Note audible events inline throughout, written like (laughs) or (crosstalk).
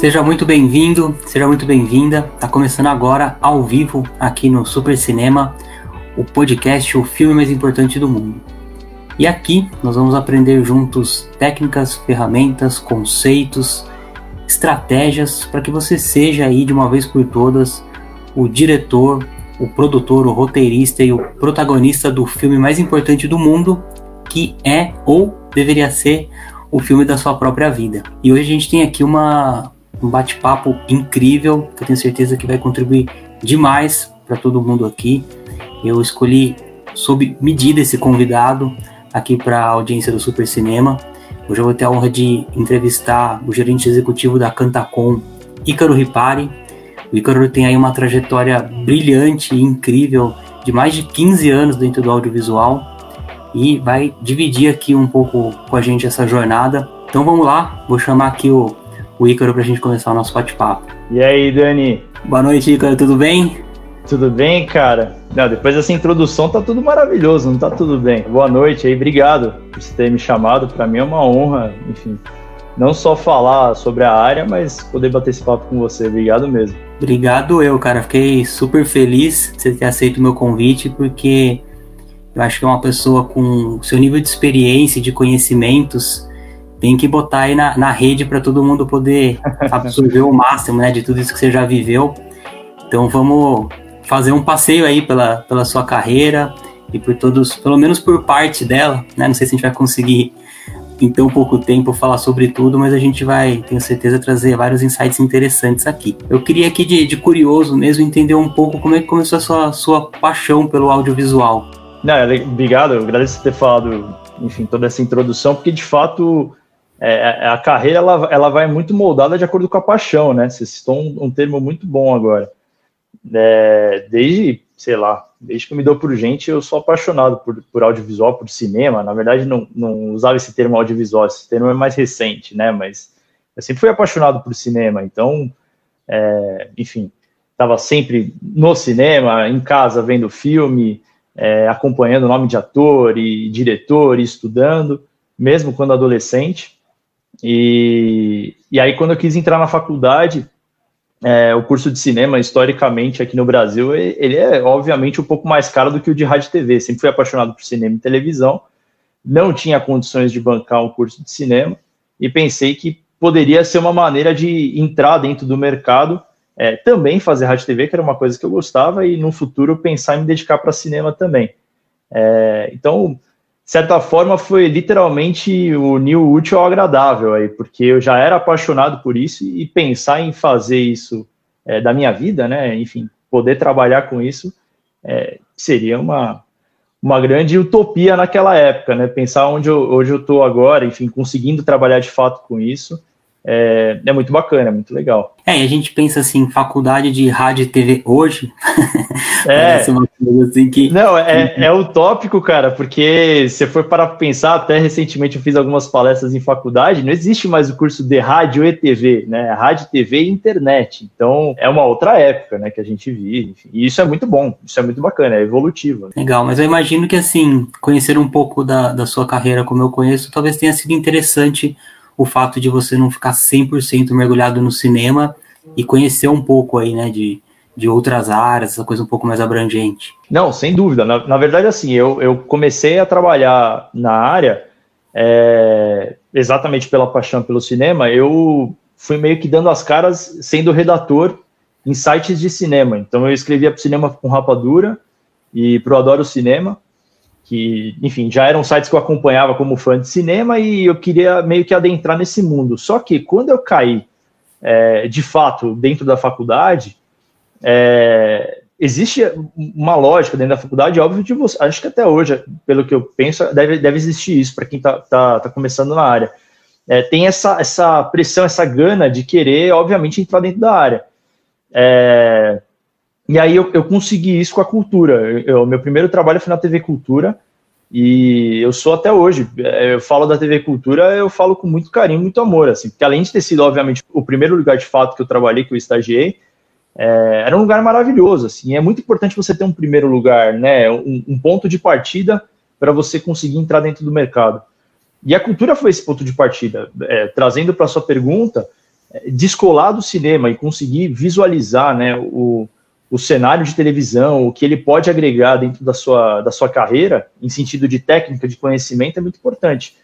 Seja muito bem-vindo, seja muito bem-vinda. Tá começando agora ao vivo aqui no Super Cinema, o podcast O Filme Mais Importante do Mundo. E aqui nós vamos aprender juntos técnicas, ferramentas, conceitos, estratégias para que você seja aí de uma vez por todas o diretor, o produtor, o roteirista e o protagonista do filme mais importante do mundo, que é ou deveria ser o filme da sua própria vida. E hoje a gente tem aqui uma, um bate-papo incrível, que eu tenho certeza que vai contribuir demais para todo mundo aqui. Eu escolhi sob medida esse convidado aqui para a audiência do Super Cinema. Hoje eu vou ter a honra de entrevistar o gerente executivo da Cantacom, Ícaro Ripari. O Ícaro tem aí uma trajetória brilhante e incrível de mais de 15 anos dentro do audiovisual e vai dividir aqui um pouco com a gente essa jornada. Então vamos lá, vou chamar aqui o, o Ícaro para a gente começar o nosso bate-papo. E aí, Dani? Boa noite, Ícaro, tudo bem? Tudo bem, cara? Não, depois dessa introdução tá tudo maravilhoso, não tá tudo bem. Boa noite aí, obrigado por você ter me chamado. Para mim é uma honra, enfim, não só falar sobre a área, mas poder bater esse papo com você. Obrigado mesmo. Obrigado eu, cara. Fiquei super feliz de você ter aceito o meu convite, porque eu acho que é uma pessoa com seu nível de experiência e de conhecimentos tem que botar aí na, na rede para todo mundo poder (laughs) absorver o máximo né, de tudo isso que você já viveu. Então vamos fazer um passeio aí pela, pela sua carreira e por todos, pelo menos por parte dela, né? Não sei se a gente vai conseguir em tão pouco tempo falar sobre tudo, mas a gente vai, tenho certeza, trazer vários insights interessantes aqui. Eu queria aqui de, de curioso mesmo entender um pouco como é que começou a sua, sua paixão pelo audiovisual. Não, obrigado, eu agradeço por ter falado, enfim, toda essa introdução, porque de fato é, a carreira ela, ela vai muito moldada de acordo com a paixão, né? Você citou um, um termo muito bom agora. É, desde, sei lá, desde que me dou por gente, eu sou apaixonado por, por audiovisual, por cinema. Na verdade, não, não usava esse termo audiovisual, esse termo é mais recente, né? Mas eu sempre fui apaixonado por cinema, então, é, enfim, estava sempre no cinema, em casa, vendo filme, é, acompanhando o nome de ator e diretor e estudando, mesmo quando adolescente. E, e aí, quando eu quis entrar na faculdade, é, o curso de cinema, historicamente, aqui no Brasil, ele é, obviamente, um pouco mais caro do que o de rádio e TV. Sempre fui apaixonado por cinema e televisão, não tinha condições de bancar um curso de cinema e pensei que poderia ser uma maneira de entrar dentro do mercado, é, também fazer rádio e TV, que era uma coisa que eu gostava, e no futuro pensar em me dedicar para cinema também. É, então, certa forma, foi literalmente o new útil ao agradável aí, porque eu já era apaixonado por isso e pensar em fazer isso é, da minha vida, né? Enfim, poder trabalhar com isso é, seria uma, uma grande utopia naquela época, né? Pensar onde eu, hoje eu estou agora, enfim, conseguindo trabalhar de fato com isso é, é, muito bacana, é muito legal. É, e a gente pensa assim, faculdade de rádio e TV hoje. (laughs) é. uma coisa assim que. Não, é, é utópico, cara, porque se for para pensar, até recentemente eu fiz algumas palestras em faculdade, não existe mais o curso de rádio e TV, né? Rádio, TV e internet. Então é uma outra época, né, que a gente vive. Enfim. E isso é muito bom, isso é muito bacana, é evolutivo. Legal, mas eu imagino que assim, conhecer um pouco da, da sua carreira como eu conheço, talvez tenha sido interessante o fato de você não ficar 100% mergulhado no cinema e conhecer um pouco aí, né, de, de outras áreas, essa coisa um pouco mais abrangente. Não, sem dúvida. Na, na verdade, assim, eu, eu comecei a trabalhar na área é, exatamente pela paixão pelo cinema. Eu fui meio que dando as caras sendo redator em sites de cinema. Então, eu escrevia para Cinema com Rapadura e para o Adoro Cinema que, enfim, já eram sites que eu acompanhava como fã de cinema e eu queria meio que adentrar nesse mundo. Só que quando eu caí, é, de fato, dentro da faculdade, é, existe uma lógica dentro da faculdade, óbvio, de você. Acho que até hoje, pelo que eu penso, deve, deve existir isso para quem está tá, tá começando na área. É, tem essa, essa pressão, essa gana de querer, obviamente, entrar dentro da área. É, e aí eu, eu consegui isso com a cultura. Meu primeiro trabalho foi na TV Cultura e eu sou até hoje. É, eu falo da TV Cultura, eu falo com muito carinho, muito amor, assim, porque além de ter sido, obviamente, o primeiro lugar de fato que eu trabalhei, que eu estagiei, é, era um lugar maravilhoso, assim. É muito importante você ter um primeiro lugar, né, um, um ponto de partida para você conseguir entrar dentro do mercado. E a cultura foi esse ponto de partida. É, trazendo para sua pergunta, descolar do cinema e conseguir visualizar né, o, o cenário de televisão, o que ele pode agregar dentro da sua, da sua carreira, em sentido de técnica, de conhecimento, é muito importante.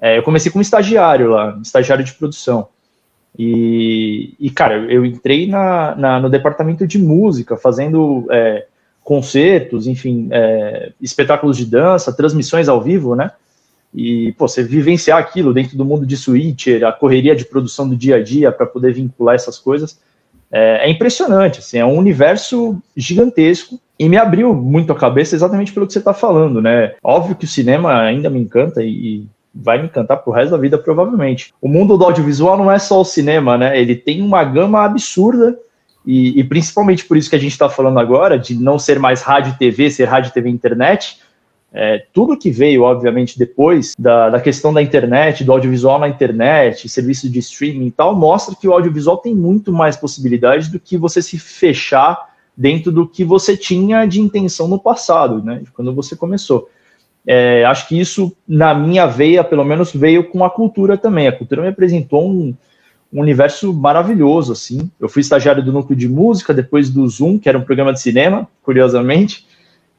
É, eu comecei como estagiário lá, estagiário de produção. E, e cara, eu entrei na, na, no departamento de música, fazendo é, concertos, enfim, é, espetáculos de dança, transmissões ao vivo, né? E, pô, você vivenciar aquilo dentro do mundo de switcher, a correria de produção do dia a dia para poder vincular essas coisas, é, é, impressionante, assim, é um universo gigantesco e me abriu muito a cabeça exatamente pelo que você está falando, né? Óbvio que o cinema ainda me encanta e, vai me encantar pro resto da vida, provavelmente. O mundo do audiovisual não é só o cinema, né? Ele tem uma gama absurda, e, e principalmente por isso que a gente está falando agora, de não ser mais rádio e TV, ser rádio, TV e internet. É, tudo que veio, obviamente, depois da, da questão da internet, do audiovisual na internet, serviço de streaming e tal, mostra que o audiovisual tem muito mais possibilidades do que você se fechar dentro do que você tinha de intenção no passado, né? Quando você começou. É, acho que isso, na minha veia, pelo menos, veio com a cultura também. A cultura me apresentou um, um universo maravilhoso, assim. Eu fui estagiário do núcleo de música, depois do Zoom, que era um programa de cinema, curiosamente,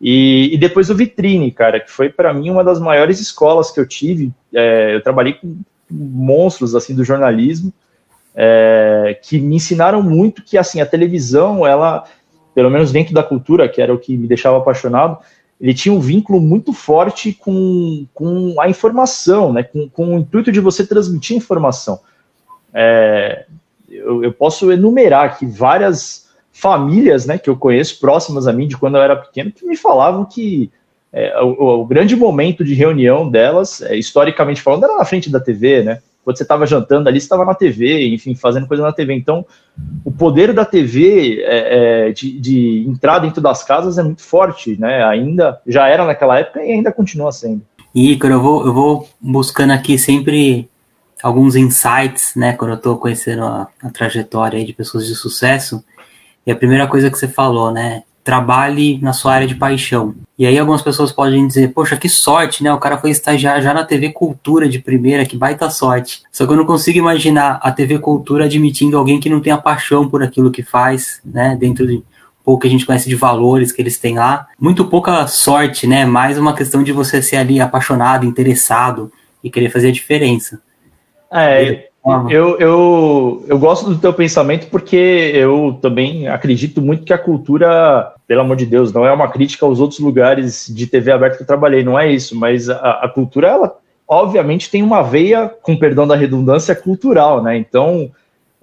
e, e depois do Vitrine, cara, que foi para mim uma das maiores escolas que eu tive. É, eu trabalhei com monstros, assim, do jornalismo, é, que me ensinaram muito que, assim, a televisão, ela, pelo menos dentro da cultura, que era o que me deixava apaixonado, ele tinha um vínculo muito forte com, com a informação, né, com, com o intuito de você transmitir informação. É, eu, eu, posso enumerar aqui várias famílias né, que eu conheço próximas a mim de quando eu era pequeno que me falavam que é, o, o, grande momento de reunião delas, é, historicamente falando, era na frente da TV, né? quando você estava jantando ali, você estava na TV, enfim, fazendo coisa na TV. Então, o poder da TV é, é, de, de, entrar dentro das casas é muito forte, né? Ainda já era naquela época e ainda continua sendo. Ícaro, eu vou, eu vou buscando aqui sempre alguns insights, né? Quando eu estou conhecendo a, a trajetória de pessoas de sucesso. E a primeira coisa que você falou, né? trabalhe na sua área de paixão. E aí algumas pessoas podem dizer, poxa, que sorte, né? O cara foi estagiar já na TV Cultura de primeira, que baita sorte. Só que eu não consigo imaginar a TV Cultura admitindo alguém que não tenha paixão por aquilo que faz, né? Dentro de pouco que a gente conhece de valores que eles têm lá. Muito pouca sorte, né? Mais uma questão de você ser ali apaixonado, interessado e querer fazer a diferença. É, eu, eu, eu gosto do teu pensamento porque eu também acredito muito que a cultura, pelo amor de Deus, não é uma crítica aos outros lugares de TV aberta que eu trabalhei, não é isso, mas a, a cultura, ela obviamente tem uma veia, com perdão da redundância, cultural, né? Então,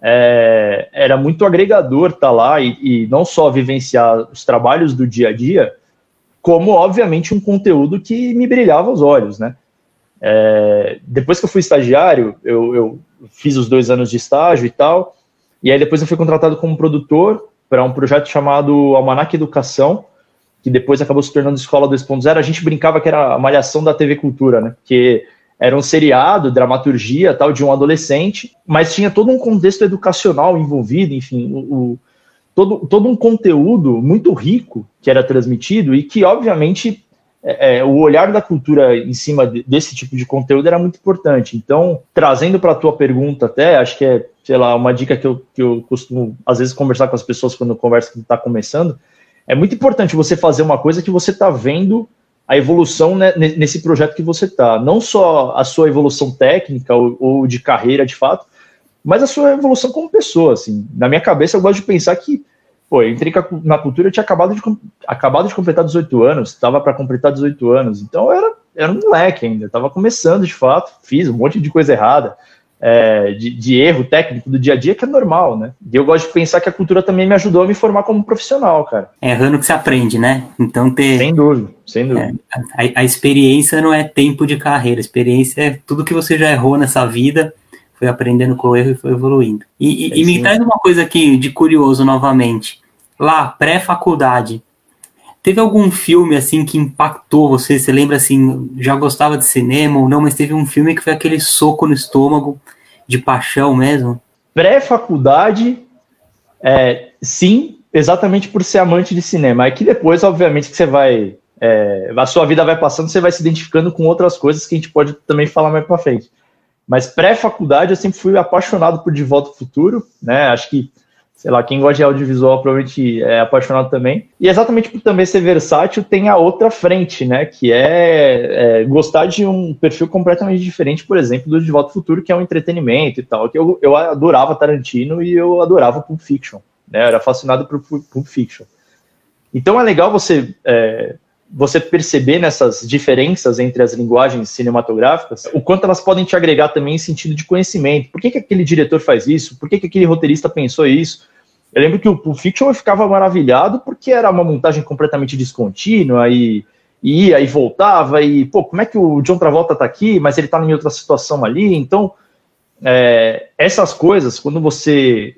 é, era muito agregador estar tá lá e, e não só vivenciar os trabalhos do dia a dia, como, obviamente, um conteúdo que me brilhava os olhos, né? É, depois que eu fui estagiário, eu, eu, fiz os dois anos de estágio e tal, e aí depois eu fui contratado como produtor para um projeto chamado Almanac Educação, que depois acabou se tornando Escola 2.0. A gente brincava que era a malhação da TV Cultura, né? Que era um seriado, dramaturgia tal, de um adolescente, mas tinha todo um contexto educacional envolvido, enfim, o, o todo, todo um conteúdo muito rico que era transmitido e que, obviamente, é, é, o olhar da cultura em cima de, desse tipo de conteúdo era muito importante. Então, trazendo para a tua pergunta até, acho que é, sei lá, uma dica que eu, que eu costumo, às vezes, conversar com as pessoas quando conversa que está começando, é muito importante você fazer uma coisa que você está vendo a evolução né, nesse projeto que você está. Não só a sua evolução técnica ou, ou, de carreira, de fato, mas a sua evolução como pessoa. Assim. Na minha cabeça, eu gosto de pensar que Pô, eu entrei na cultura, eu tinha acabado de, acabado de completar 18 anos, estava para completar 18 anos, então eu era, era um moleque ainda, estava começando de fato, fiz um monte de coisa errada, é, de, de, erro técnico do dia a dia, que é normal, né? E eu gosto de pensar que a cultura também me ajudou a me formar como profissional, cara. É errando que se aprende, né? Então ter. Sem dúvida, sem dúvida. É, a, a experiência não é tempo de carreira, a experiência é tudo que você já errou nessa vida foi aprendendo com o erro e foi evoluindo. E, e, é e me traz uma coisa aqui de curioso novamente lá, pré-faculdade, teve algum filme assim que impactou você? Você lembra assim, já gostava de cinema ou não, mas teve um filme que foi aquele soco no estômago de paixão mesmo? Pré-faculdade, é, sim, exatamente por ser amante de cinema. Aí que depois, obviamente, que você vai. É, a sua vida vai passando, você vai se identificando com outras coisas que a gente pode também falar mais para frente. Mas pré-faculdade eu sempre fui apaixonado por De Volta ao Futuro, né? Acho que, sei lá, quem gosta de audiovisual provavelmente é apaixonado também. E exatamente por também ser versátil, tem a outra frente, né? Que é, é gostar de um perfil completamente diferente, por exemplo, do De Volta ao Futuro, que é um entretenimento e tal. Que eu, eu adorava Tarantino e eu adorava Pulp Fiction, né? Eu era fascinado por Pulp Fiction. Então é legal você é, você perceber nessas diferenças entre as linguagens cinematográficas, o quanto elas podem te agregar também em sentido de conhecimento. Por que, que aquele diretor faz isso? Por que, que aquele roteirista pensou isso? Eu lembro que o Pulp Fiction eu ficava maravilhado porque era uma montagem completamente descontínua e, e ia e voltava e, pô, como é que o John Travolta tá aqui, mas ele tá em outra situação ali? Então, é, essas coisas, quando você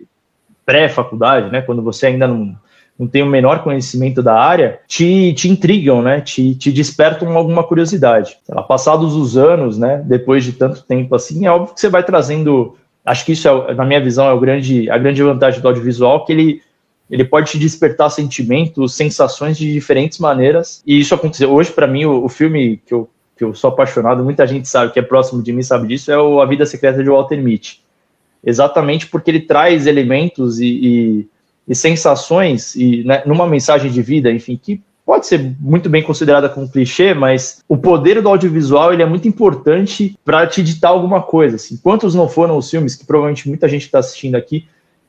pré-faculdade, né, quando você ainda não não tem o menor conhecimento da área, te, te intrigam, né? Te, te despertam alguma curiosidade. Passados os anos, né? Depois de tanto tempo assim, é óbvio que você vai trazendo. Acho que isso, é, na minha visão, é o grande, a grande vantagem do audiovisual, que ele, ele pode te despertar sentimentos, sensações de diferentes maneiras. E isso aconteceu. Hoje, para mim, o, o, filme que eu, que eu sou apaixonado, muita gente sabe que é próximo de mim, sabe disso, é o A Vida Secreta de Walter Mitty. Exatamente porque ele traz elementos e, e e sensações e né, numa mensagem de vida, enfim, que pode ser muito bem considerada como clichê, mas o poder do audiovisual ele é muito importante para te ditar alguma coisa. Assim. Quantos não foram os filmes que provavelmente muita gente está assistindo aqui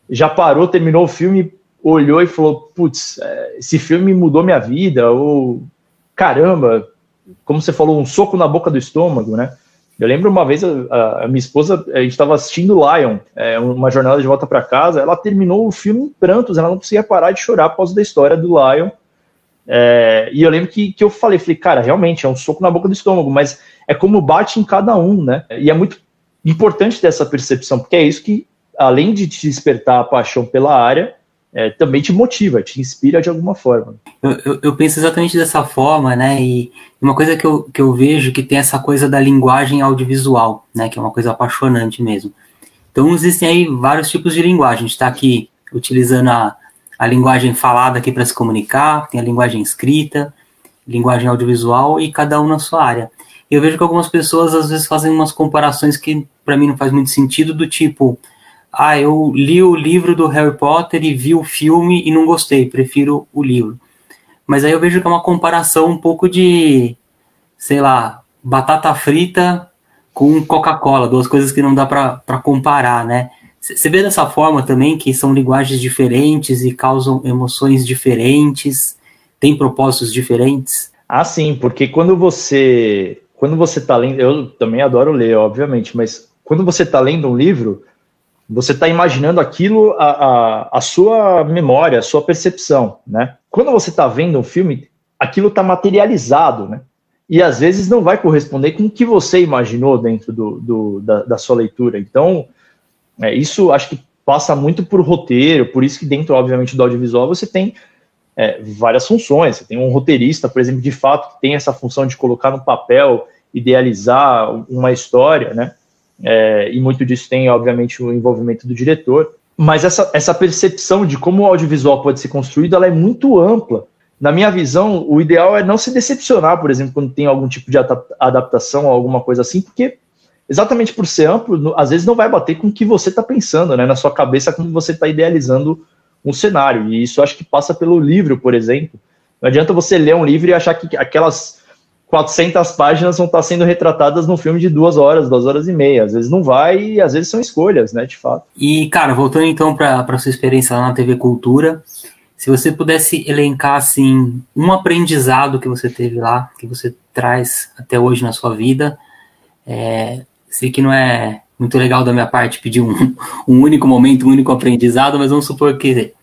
já parou, terminou o filme, olhou e falou: putz, é, esse filme mudou minha vida, ou caramba, como você falou, um soco na boca do estômago, né? Eu lembro uma vez a, a minha esposa, a gente estava assistindo Lion, é, uma jornada de volta para casa, ela terminou o filme em prantos, ela não conseguia parar de chorar por causa da história do Lion. É, e eu lembro que, que eu falei, falei, cara, realmente é um soco na boca do estômago, mas é como bate em cada um, né? E é muito importante ter essa percepção, porque é isso que, além de te despertar a paixão pela área, é, também te motiva, te inspira de alguma forma. Eu, eu, eu, penso exatamente dessa forma, né? E uma coisa que eu, que eu vejo que tem essa coisa da linguagem audiovisual, né? Que é uma coisa apaixonante mesmo. Então existem aí vários tipos de linguagem. A gente está aqui utilizando a, a linguagem falada aqui para se comunicar, tem a linguagem escrita, linguagem audiovisual e cada um na sua área. Eu vejo que algumas pessoas às vezes fazem umas comparações que para mim não faz muito sentido, do tipo, ah, eu li o livro do Harry Potter e vi o filme e não gostei, prefiro o livro. Mas aí eu vejo que é uma comparação um pouco de, sei lá, batata frita com Coca-Cola, duas coisas que não dá para comparar, né? Você vê dessa forma também que são linguagens diferentes e causam emoções diferentes, têm propósitos diferentes? Ah, sim, porque quando você quando você está lendo, eu também adoro ler, obviamente, mas quando você está lendo um livro, você está imaginando aquilo, a, a, a, sua memória, a sua percepção, né? Quando você está vendo um filme, aquilo está materializado, né? E às vezes não vai corresponder com o que você imaginou dentro do, do da, da, sua leitura. Então, é, isso acho que passa muito por roteiro, por isso que dentro, obviamente, do audiovisual você tem é, várias funções. Você tem um roteirista, por exemplo, de fato, que tem essa função de colocar no papel, idealizar uma história, né? É, e muito disso tem, obviamente, o envolvimento do diretor. Mas essa, essa percepção de como o audiovisual pode ser construído, ela é muito ampla. Na minha visão, o ideal é não se decepcionar, por exemplo, quando tem algum tipo de adaptação ou alguma coisa assim, porque exatamente por ser amplo, às vezes não vai bater com o que você está pensando, né, na sua cabeça, como você está idealizando um cenário. E isso acho que passa pelo livro, por exemplo. Não adianta você ler um livro e achar que aquelas 400 páginas vão estar sendo retratadas num filme de duas horas, duas horas e meia. Às vezes não vai e às vezes são escolhas, né, de fato. E, cara, voltando então para sua experiência lá na TV Cultura, se você pudesse elencar, assim, um aprendizado que você teve lá, que você traz até hoje na sua vida, é, sei que não é muito legal da minha parte pedir um, (laughs) um único momento, um único aprendizado, mas vamos supor que,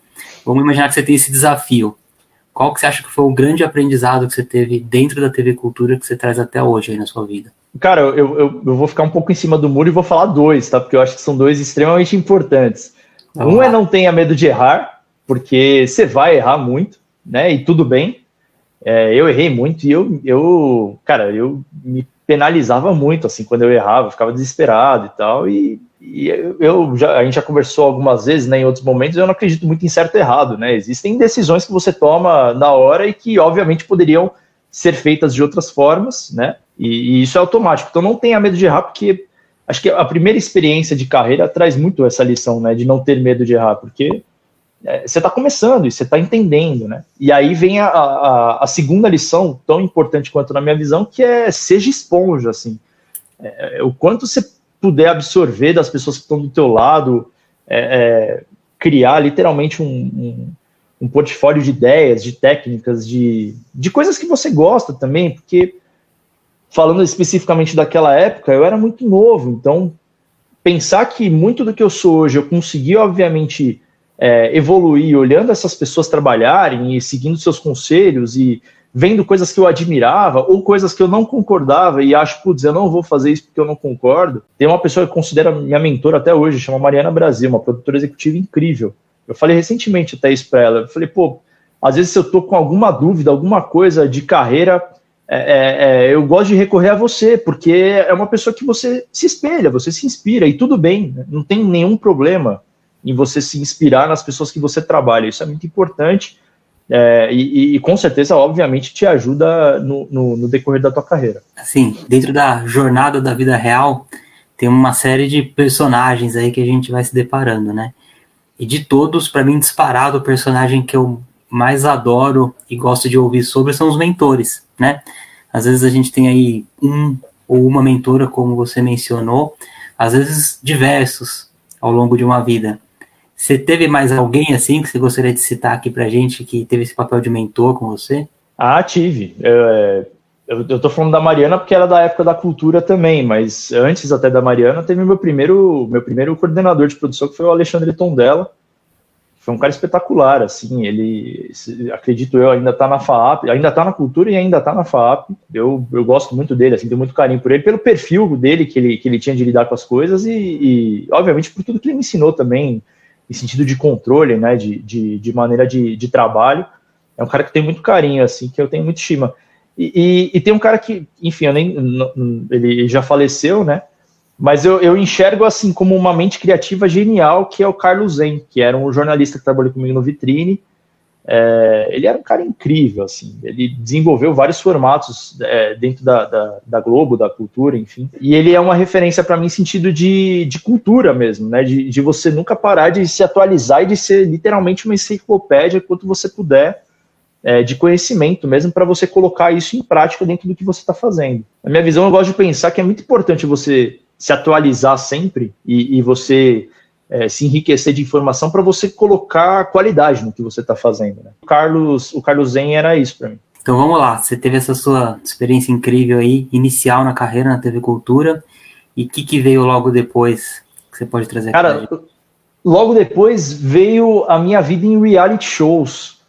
vamos imaginar que você tem esse desafio qual que você acha que foi o grande aprendizado que você teve dentro da TV Cultura que você traz até hoje aí na sua vida? Cara, eu, eu, eu vou ficar um pouco em cima do muro e vou falar dois, tá? Porque eu acho que são dois extremamente importantes. Um lá. é não tenha medo de errar, porque você vai errar muito, né? E tudo bem. É, eu errei muito e eu, eu, cara, eu me penalizava muito, assim, quando eu errava, eu ficava desesperado e tal. E e eu já, a gente já conversou algumas vezes, né, em outros momentos, eu não acredito muito em certo e errado, né? Existem decisões que você toma na hora e que, obviamente, poderiam ser feitas de outras formas, né? E, e isso é automático. Então não tenha medo de errar, porque acho que a primeira experiência de carreira traz muito essa lição, né, de não ter medo de errar, porque é, você está começando e você está entendendo, né? E aí vem a, a, a, segunda lição, tão importante quanto na minha visão, que é seja esponja, assim. É, é o quanto você puder absorver das pessoas que estão do teu lado, é, é, criar literalmente um, um, um, portfólio de ideias, de técnicas, de, de coisas que você gosta também, porque falando especificamente daquela época, eu era muito novo, então pensar que muito do que eu sou hoje eu consegui, obviamente, é, evoluir olhando essas pessoas trabalharem e seguindo seus conselhos e vendo coisas que eu admirava ou coisas que eu não concordava e acho, putz, eu não vou fazer isso porque eu não concordo. Tem uma pessoa que eu considero minha mentora até hoje, chama Mariana Brasil, uma produtora executiva incrível. Eu falei recentemente até isso para ela. Eu falei, pô, às vezes eu tô com alguma dúvida, alguma coisa de carreira, é, é, é, eu gosto de recorrer a você, porque é uma pessoa que você se espelha, você se inspira, e tudo bem, né? não tem nenhum problema em você se inspirar nas pessoas que você trabalha. Isso é muito importante é, e, e, com certeza, obviamente, te ajuda no, no, no, decorrer da tua carreira. Assim, dentro da jornada da vida real, tem uma série de personagens aí que a gente vai se deparando, né? E de todos, para mim, disparado, o personagem que eu mais adoro e gosto de ouvir sobre são os mentores, né? Às vezes a gente tem aí um ou uma mentora, como você mencionou, às vezes diversos ao longo de uma vida. Você teve mais alguém assim que você gostaria de citar aqui pra gente que teve esse papel de mentor com você? Ah, tive. É, eu, eu tô falando da Mariana porque era da época da cultura também, mas antes até da Mariana teve meu primeiro, meu primeiro coordenador de produção que foi o Alexandre Tondela. Foi um cara espetacular, assim, ele, acredito eu, ainda tá na FAAP, ainda tá na cultura e ainda tá na FAAP. Eu, eu gosto muito dele, assim, tenho muito carinho por ele, pelo perfil dele que ele, que ele tinha de lidar com as coisas e, e obviamente, por tudo que ele me ensinou também, em sentido de controle, né, de, de, de maneira de, de, trabalho. É um cara que tem muito carinho, assim, que eu tenho muito estima. E, e, e tem um cara que, enfim, nem, ele já faleceu, né, mas eu, eu, enxergo, assim, como uma mente criativa genial, que é o Carlos Zen, que era um jornalista que trabalhou comigo no Vitrine, é, ele era um cara incrível, assim. Ele desenvolveu vários formatos é, dentro da, da, da, Globo, da cultura, enfim. E ele é uma referência para mim em sentido de, de cultura mesmo, né? De, de você nunca parar de se atualizar e de ser literalmente uma enciclopédia quanto você puder. É, de conhecimento mesmo para você colocar isso em prática dentro do que você está fazendo. Na minha visão, eu gosto de pensar que é muito importante você se atualizar sempre e, e você é, se enriquecer de informação para você colocar qualidade no que você está fazendo. Né? O Carlos, o Carlos Zen era isso para mim. Então vamos lá, você teve essa sua experiência incrível aí, inicial na carreira na TV Cultura, e o que, que veio logo depois que você pode trazer Cara, logo depois veio a minha vida em reality shows.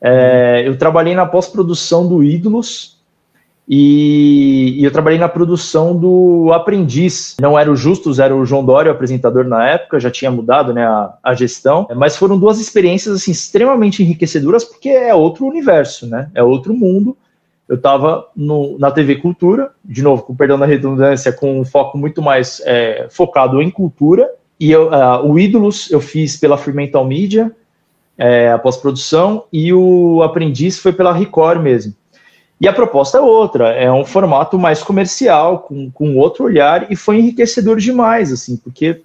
É, eu trabalhei na pós-produção do Ídolos, e, e, eu trabalhei na produção do Aprendiz. Não era o Justus, era o João Dória, o apresentador na época, já tinha mudado né, a, a gestão. Mas foram duas experiências assim, extremamente enriquecedoras, porque é outro universo, né? é outro mundo. Eu estava na TV Cultura, de novo, com perdão da redundância, com um foco muito mais é, focado em cultura. E eu, uh, o Ídolos eu fiz pela Fremantle Media, é, a pós-produção, e o Aprendiz foi pela Record mesmo. E a proposta é outra, é um formato mais comercial, com, com outro olhar, e foi enriquecedor demais, assim, porque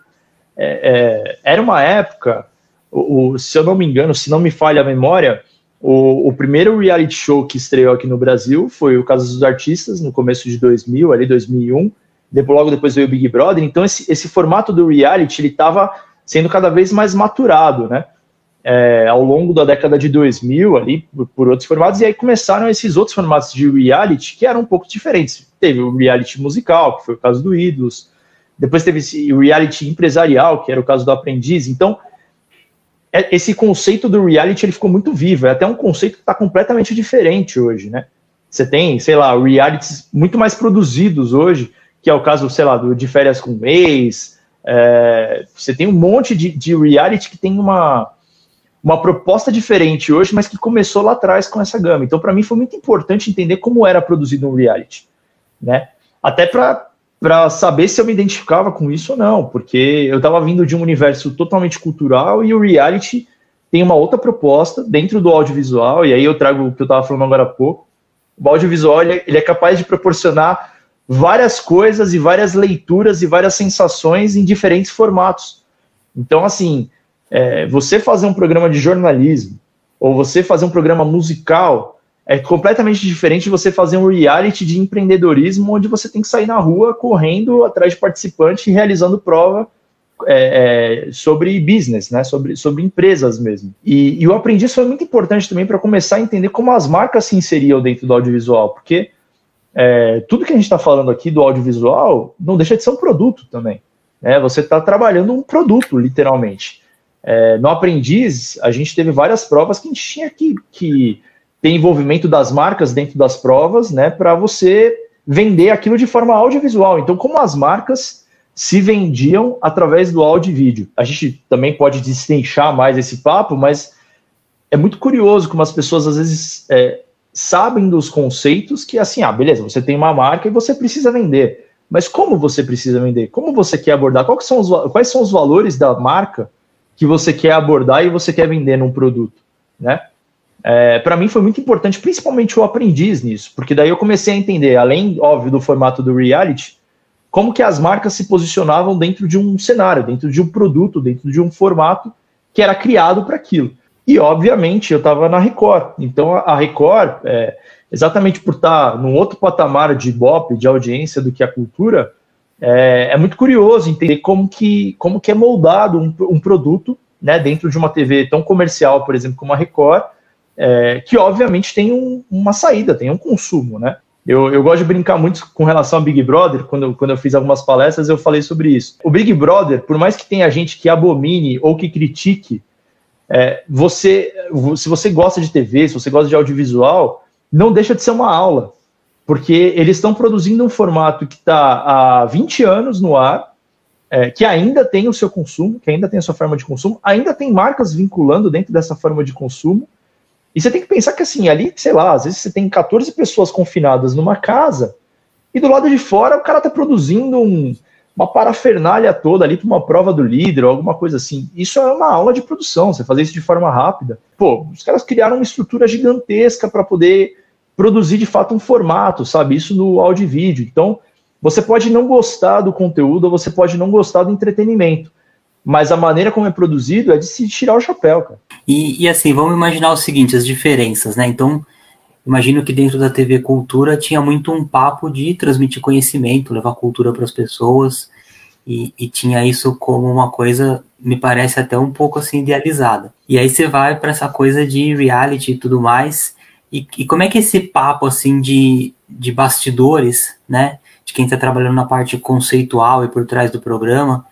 é, é, era uma época, o, o, se eu não me engano, se não me falha a memória, o, o, primeiro reality show que estreou aqui no Brasil foi o Caso dos Artistas, no começo de 2000, ali 2001, depois, logo depois veio o Big Brother, então esse, esse formato do reality, ele estava sendo cada vez mais maturado, né? É, ao longo da década de 2000 ali por, por, outros formatos e aí começaram esses outros formatos de reality que eram um pouco diferentes. Teve o reality musical, que foi o caso do Ídolos, depois teve esse reality empresarial, que era o caso do Aprendiz. Então, é, esse conceito do reality ele ficou muito vivo, é até um conceito que está completamente diferente hoje, né? Você tem, sei lá, realities muito mais produzidos hoje, que é o caso, sei lá, do de férias com ex. É, você tem um monte de, de reality que tem uma, uma proposta diferente hoje, mas que começou lá atrás com essa gama. Então, para mim, foi muito importante entender como era produzido um reality, né? Até para saber se eu me identificava com isso ou não, porque eu estava vindo de um universo totalmente cultural e o reality tem uma outra proposta dentro do audiovisual, e aí eu trago o que eu estava falando agora há pouco. O audiovisual ele é, ele é capaz de proporcionar várias coisas e várias leituras e várias sensações em diferentes formatos. Então, assim, é, você fazer um programa de jornalismo ou você fazer um programa musical é completamente diferente de você fazer um reality de empreendedorismo onde você tem que sair na rua correndo atrás de participante e realizando prova é, é, sobre business, né? sobre, sobre empresas mesmo. E, e o aprendiz foi muito importante também para começar a entender como as marcas se inseriam dentro do audiovisual, porque é, tudo que a gente está falando aqui do audiovisual não deixa de ser um produto também. Né? Você está trabalhando um produto, literalmente. É, no aprendiz, a gente teve várias provas que a gente tinha que, que ter envolvimento das marcas dentro das provas, né, para você vender aquilo de forma audiovisual. Então, como as marcas se vendiam através do áudio e vídeo. A gente também pode destrinchar mais esse papo, mas é muito curioso como as pessoas às vezes é, sabem dos conceitos que assim, ah, beleza, você tem uma marca e você precisa vender. Mas como você precisa vender? Como você quer abordar? Quais são os, quais são os valores da marca que você quer abordar e você quer vender num produto, né? É, para mim foi muito importante, principalmente o aprendiz nisso, porque daí eu comecei a entender, além, óbvio, do formato do reality, como que as marcas se posicionavam dentro de um cenário, dentro de um produto, dentro de um formato que era criado para aquilo. E, obviamente, eu estava na Record. Então, a Record, é, exatamente por estar tá num outro patamar de Ibope, de audiência do que a cultura, é, é, muito curioso entender como que, como que é moldado um, um, produto né, dentro de uma TV tão comercial, por exemplo, como a Record, é, que obviamente tem um, uma saída, tem um consumo, né? Eu, eu gosto de brincar muito com relação ao Big Brother, quando, quando eu fiz algumas palestras eu falei sobre isso. O Big Brother, por mais que tenha gente que abomine ou que critique é, você, se você gosta de TV, se você gosta de audiovisual, não deixa de ser uma aula, porque eles estão produzindo um formato que está há 20 anos no ar, é, que ainda tem o seu consumo, que ainda tem a sua forma de consumo, ainda tem marcas vinculando dentro dessa forma de consumo, e você tem que pensar que assim, ali, sei lá, às vezes você tem 14 pessoas confinadas numa casa, e do lado de fora o cara está produzindo um, uma parafernália toda ali para uma prova do líder ou alguma coisa assim. Isso é uma aula de produção, você fazer isso de forma rápida. Pô, os caras criaram uma estrutura gigantesca para poder produzir de fato um formato, sabe? Isso no áudio e vídeo. Então, você pode não gostar do conteúdo ou você pode não gostar do entretenimento, mas a maneira como é produzido é de se tirar o chapéu, cara. E, e assim, vamos imaginar o seguinte, as diferenças, né? Então, imagino que dentro da TV Cultura tinha muito um papo de transmitir conhecimento, levar cultura para as pessoas, e, e, tinha isso como uma coisa, me parece até um pouco assim idealizada. E aí você vai para essa coisa de reality e tudo mais, e, e, como é que esse papo assim de, de bastidores, né, de quem está trabalhando na parte conceitual e por trás do programa,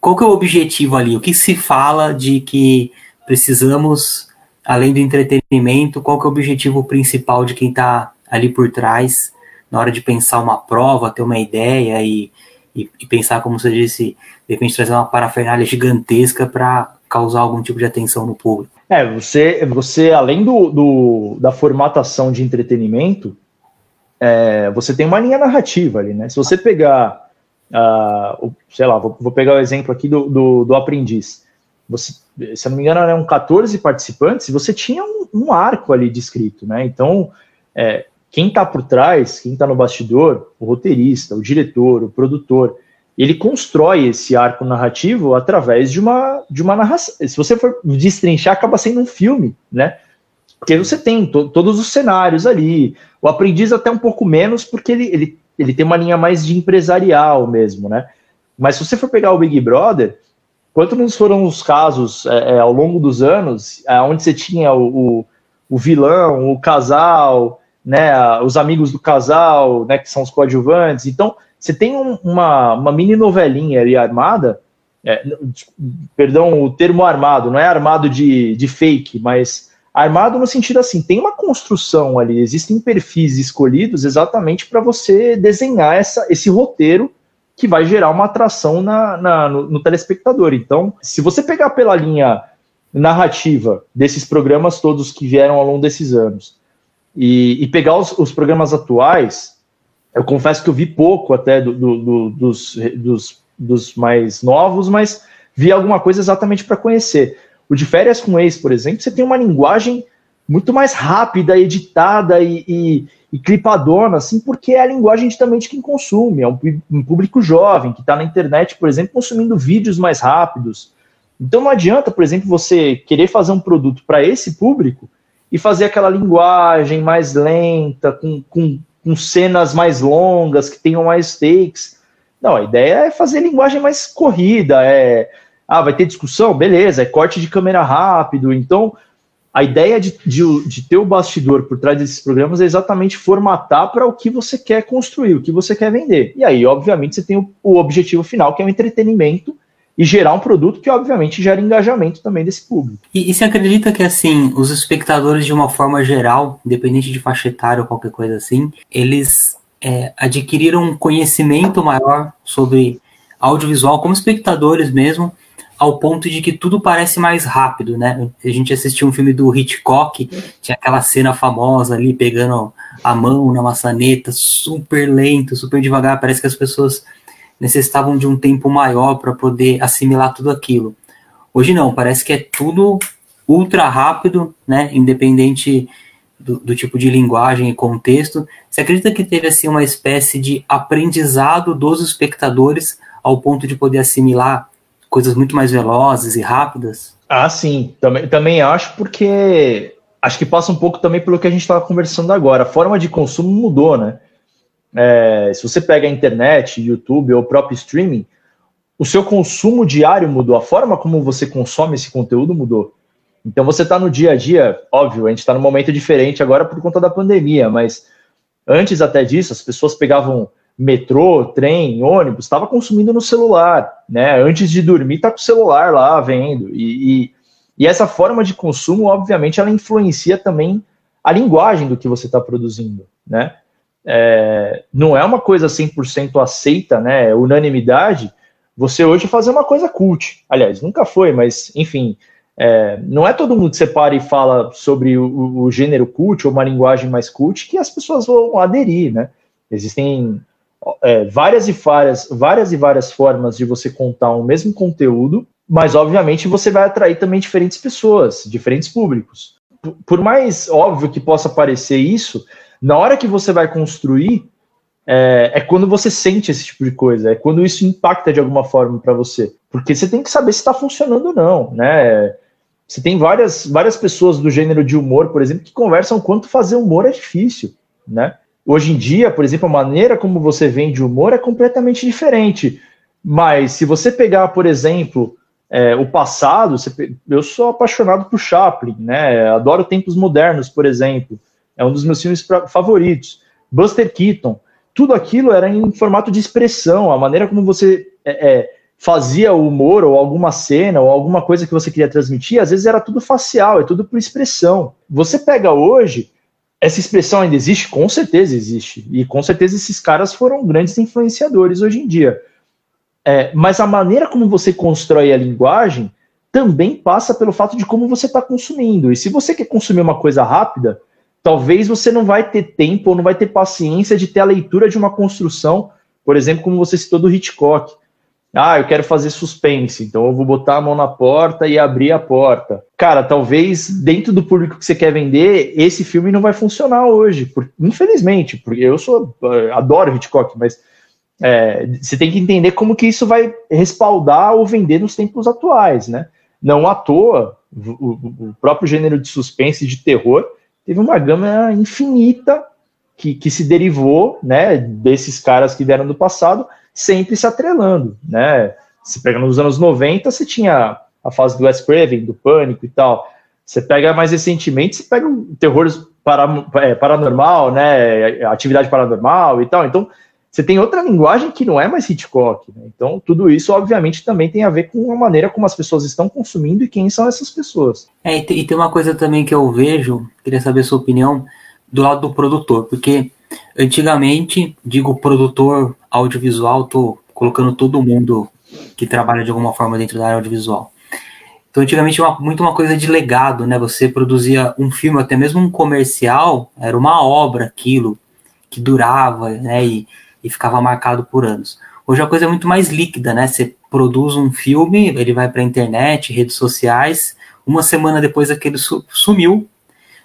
qual que é o objetivo ali? O que se fala de que precisamos além do entretenimento, qual que é o objetivo principal de quem está ali por trás, na hora de pensar uma prova, ter uma ideia e, e, e pensar, como você disse, de repente trazer uma parafernália gigantesca para causar algum tipo de atenção no público. É, você, você além do, do da formatação de entretenimento, é, você tem uma linha narrativa ali, né? Se você pegar, uh, sei lá, vou, vou, pegar o exemplo aqui do, do, do aprendiz. Você, se eu não me engano, eram 14 participantes você tinha um, um arco ali descrito, né? Então, é, quem está por trás, quem está no bastidor, o roteirista, o diretor, o produtor, ele constrói esse arco narrativo através de uma, de uma narração. Se você for destrinchar, acaba sendo um filme, né? Porque você tem to, todos os cenários ali. O aprendiz até um pouco menos, porque ele, ele, ele tem uma linha mais de empresarial mesmo, né? Mas se você for pegar o Big Brother, Quantos foram os casos é, é, ao longo dos anos é, onde você tinha o, o, o, vilão, o casal, né, os amigos do casal, né, que são os coadjuvantes? Então, você tem um, uma, uma mini novelinha ali armada, é, perdão o termo armado, não é armado de, de fake, mas armado no sentido assim, tem uma construção ali, existem perfis escolhidos exatamente para você desenhar essa, esse roteiro que vai gerar uma atração na, na no, no, telespectador. Então, se você pegar pela linha narrativa desses programas todos que vieram ao longo desses anos e, e pegar os, os, programas atuais, eu confesso que eu vi pouco até do, do, do, dos, dos, dos mais novos, mas vi alguma coisa exatamente para conhecer. O de férias com ex, por exemplo, você tem uma linguagem muito mais rápida, editada e, e, e clipadona, assim, porque é a linguagem também de quem consome, é um, um público jovem que está na internet, por exemplo, consumindo vídeos mais rápidos. Então não adianta, por exemplo, você querer fazer um produto para esse público e fazer aquela linguagem mais lenta, com, com, com cenas mais longas, que tenham mais takes. Não, a ideia é fazer linguagem mais corrida, é ah, vai ter discussão? Beleza, é corte de câmera rápido. Então, a ideia de, de, de, ter o bastidor por trás desses programas é exatamente formatar para o que você quer construir, o que você quer vender. E aí, obviamente, você tem o, o, objetivo final, que é o entretenimento e gerar um produto que, obviamente, gera engajamento também desse público. E, e você acredita que, assim, os espectadores, de uma forma geral, independente de faixa etária ou qualquer coisa assim, eles é, adquiriram um conhecimento maior sobre audiovisual como espectadores mesmo, ao ponto de que tudo parece mais rápido, né? A gente assistiu um filme do Hitchcock, tinha aquela cena famosa ali pegando a mão na maçaneta, super lento, super devagar, parece que as pessoas necessitavam de um tempo maior para poder assimilar tudo aquilo. Hoje não, parece que é tudo ultra rápido, né? Independente do, do tipo de linguagem e contexto. Você acredita que teve assim uma espécie de aprendizado dos espectadores ao ponto de poder assimilar coisas muito mais velozes e rápidas? Ah, sim, também, também acho, porque acho que passa um pouco também pelo que a gente estava conversando agora. A forma de consumo mudou, né? É, se você pega a internet, YouTube ou o próprio streaming, o seu consumo diário mudou, a forma como você consome esse conteúdo mudou. Então você está no dia a dia, óbvio, a gente está num momento diferente agora por conta da pandemia, mas antes até disso, as pessoas pegavam metrô, trem, ônibus, estava consumindo no celular, né? Antes de dormir, tá com o celular lá vendo. E, e, e, essa forma de consumo, obviamente, ela influencia também a linguagem do que você está produzindo, né? É, não é uma coisa 100% aceita, né? Unanimidade. Você hoje fazer uma coisa cult. Aliás, nunca foi, mas enfim, é, não é todo mundo que você para e fala sobre o, o gênero cult ou uma linguagem mais cult que as pessoas vão aderir, né? Existem é, várias e várias, várias e várias formas de você contar o um mesmo conteúdo, mas obviamente você vai atrair também diferentes pessoas, diferentes públicos. Por mais óbvio que possa parecer isso, na hora que você vai construir, é, é quando você sente esse tipo de coisa, é quando isso impacta de alguma forma para você. Porque você tem que saber se está funcionando ou não, né? Você tem várias, várias pessoas do gênero de humor, por exemplo, que conversam quanto fazer humor é difícil, né? Hoje em dia, por exemplo, a maneira como você vende humor é completamente diferente. Mas se você pegar, por exemplo, é, o passado, você, eu sou apaixonado por Chaplin, né? Adoro Tempos Modernos, por exemplo. É um dos meus filmes favoritos. Buster Keaton. Tudo aquilo era em formato de expressão. A maneira como você é, é, fazia o humor ou alguma cena ou alguma coisa que você queria transmitir, às vezes era tudo facial, é tudo por expressão. Você pega hoje essa expressão ainda existe? Com certeza existe. E com certeza esses caras foram grandes influenciadores hoje em dia. É, mas a maneira como você constrói a linguagem também passa pelo fato de como você está consumindo. E se você quer consumir uma coisa rápida, talvez você não vai ter tempo ou não vai ter paciência de ter a leitura de uma construção, por exemplo, como você citou do Hitchcock. Ah, eu quero fazer suspense, então eu vou botar a mão na porta e abrir a porta. Cara, talvez dentro do público que você quer vender, esse filme não vai funcionar hoje, por, infelizmente, porque eu sou adoro Hitchcock, mas é, você tem que entender como que isso vai respaldar ou vender nos tempos atuais, né? Não à toa, o, o próprio gênero de suspense e de terror teve uma gama infinita que, que se derivou, né, desses caras que vieram do passado sempre se atrelando, né? Se pega nos anos 90, você tinha a fase do Wes Craven, do Pânico e tal. Você pega mais recentemente, você pega o terror para, é, paranormal, né? Atividade paranormal e tal. Então, você tem outra linguagem que não é mais Hitchcock. Né? Então, tudo isso, obviamente, também tem a ver com a maneira como as pessoas estão consumindo e quem são essas pessoas. É, e tem uma coisa também que eu vejo, queria saber a sua opinião, do lado do produtor, porque Antigamente, digo produtor audiovisual, tô colocando todo mundo que trabalha de alguma forma dentro da área audiovisual. Então, antigamente, uma, muito uma coisa de legado, né? Você produzia um filme, até mesmo um comercial, era uma obra aquilo, que durava, né? E, e ficava marcado por anos. Hoje a coisa é muito mais líquida, né? Você produz um filme, ele vai para a internet, redes sociais, uma semana depois aquele sumiu,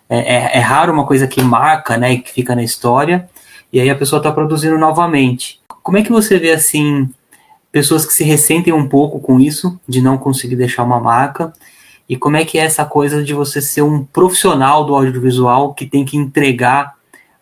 é, é, é raro uma coisa que marca, né, que fica na história, e aí a pessoa está produzindo novamente. Como é que você vê assim pessoas que se ressentem um pouco com isso, de não conseguir deixar uma marca, e como é que é essa coisa de você ser um profissional do audiovisual que tem que entregar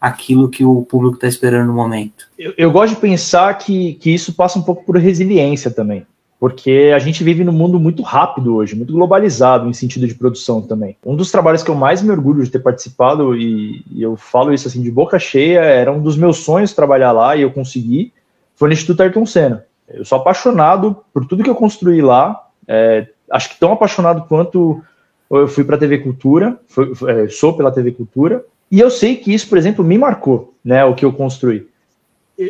aquilo que o público está esperando no momento? Eu, eu, gosto de pensar que, que isso passa um pouco por resiliência também, porque a gente vive num mundo muito rápido hoje, muito globalizado em sentido de produção também. Um dos trabalhos que eu mais me orgulho de ter participado, e, e eu falo isso assim de boca cheia, era um dos meus sonhos trabalhar lá e eu consegui, foi no Instituto Ayrton Senna. Eu sou apaixonado por tudo que eu construí lá, é, acho que tão apaixonado quanto eu fui para a TV Cultura, foi, é, sou pela TV Cultura, e eu sei que isso, por exemplo, me marcou, né, o que eu construí.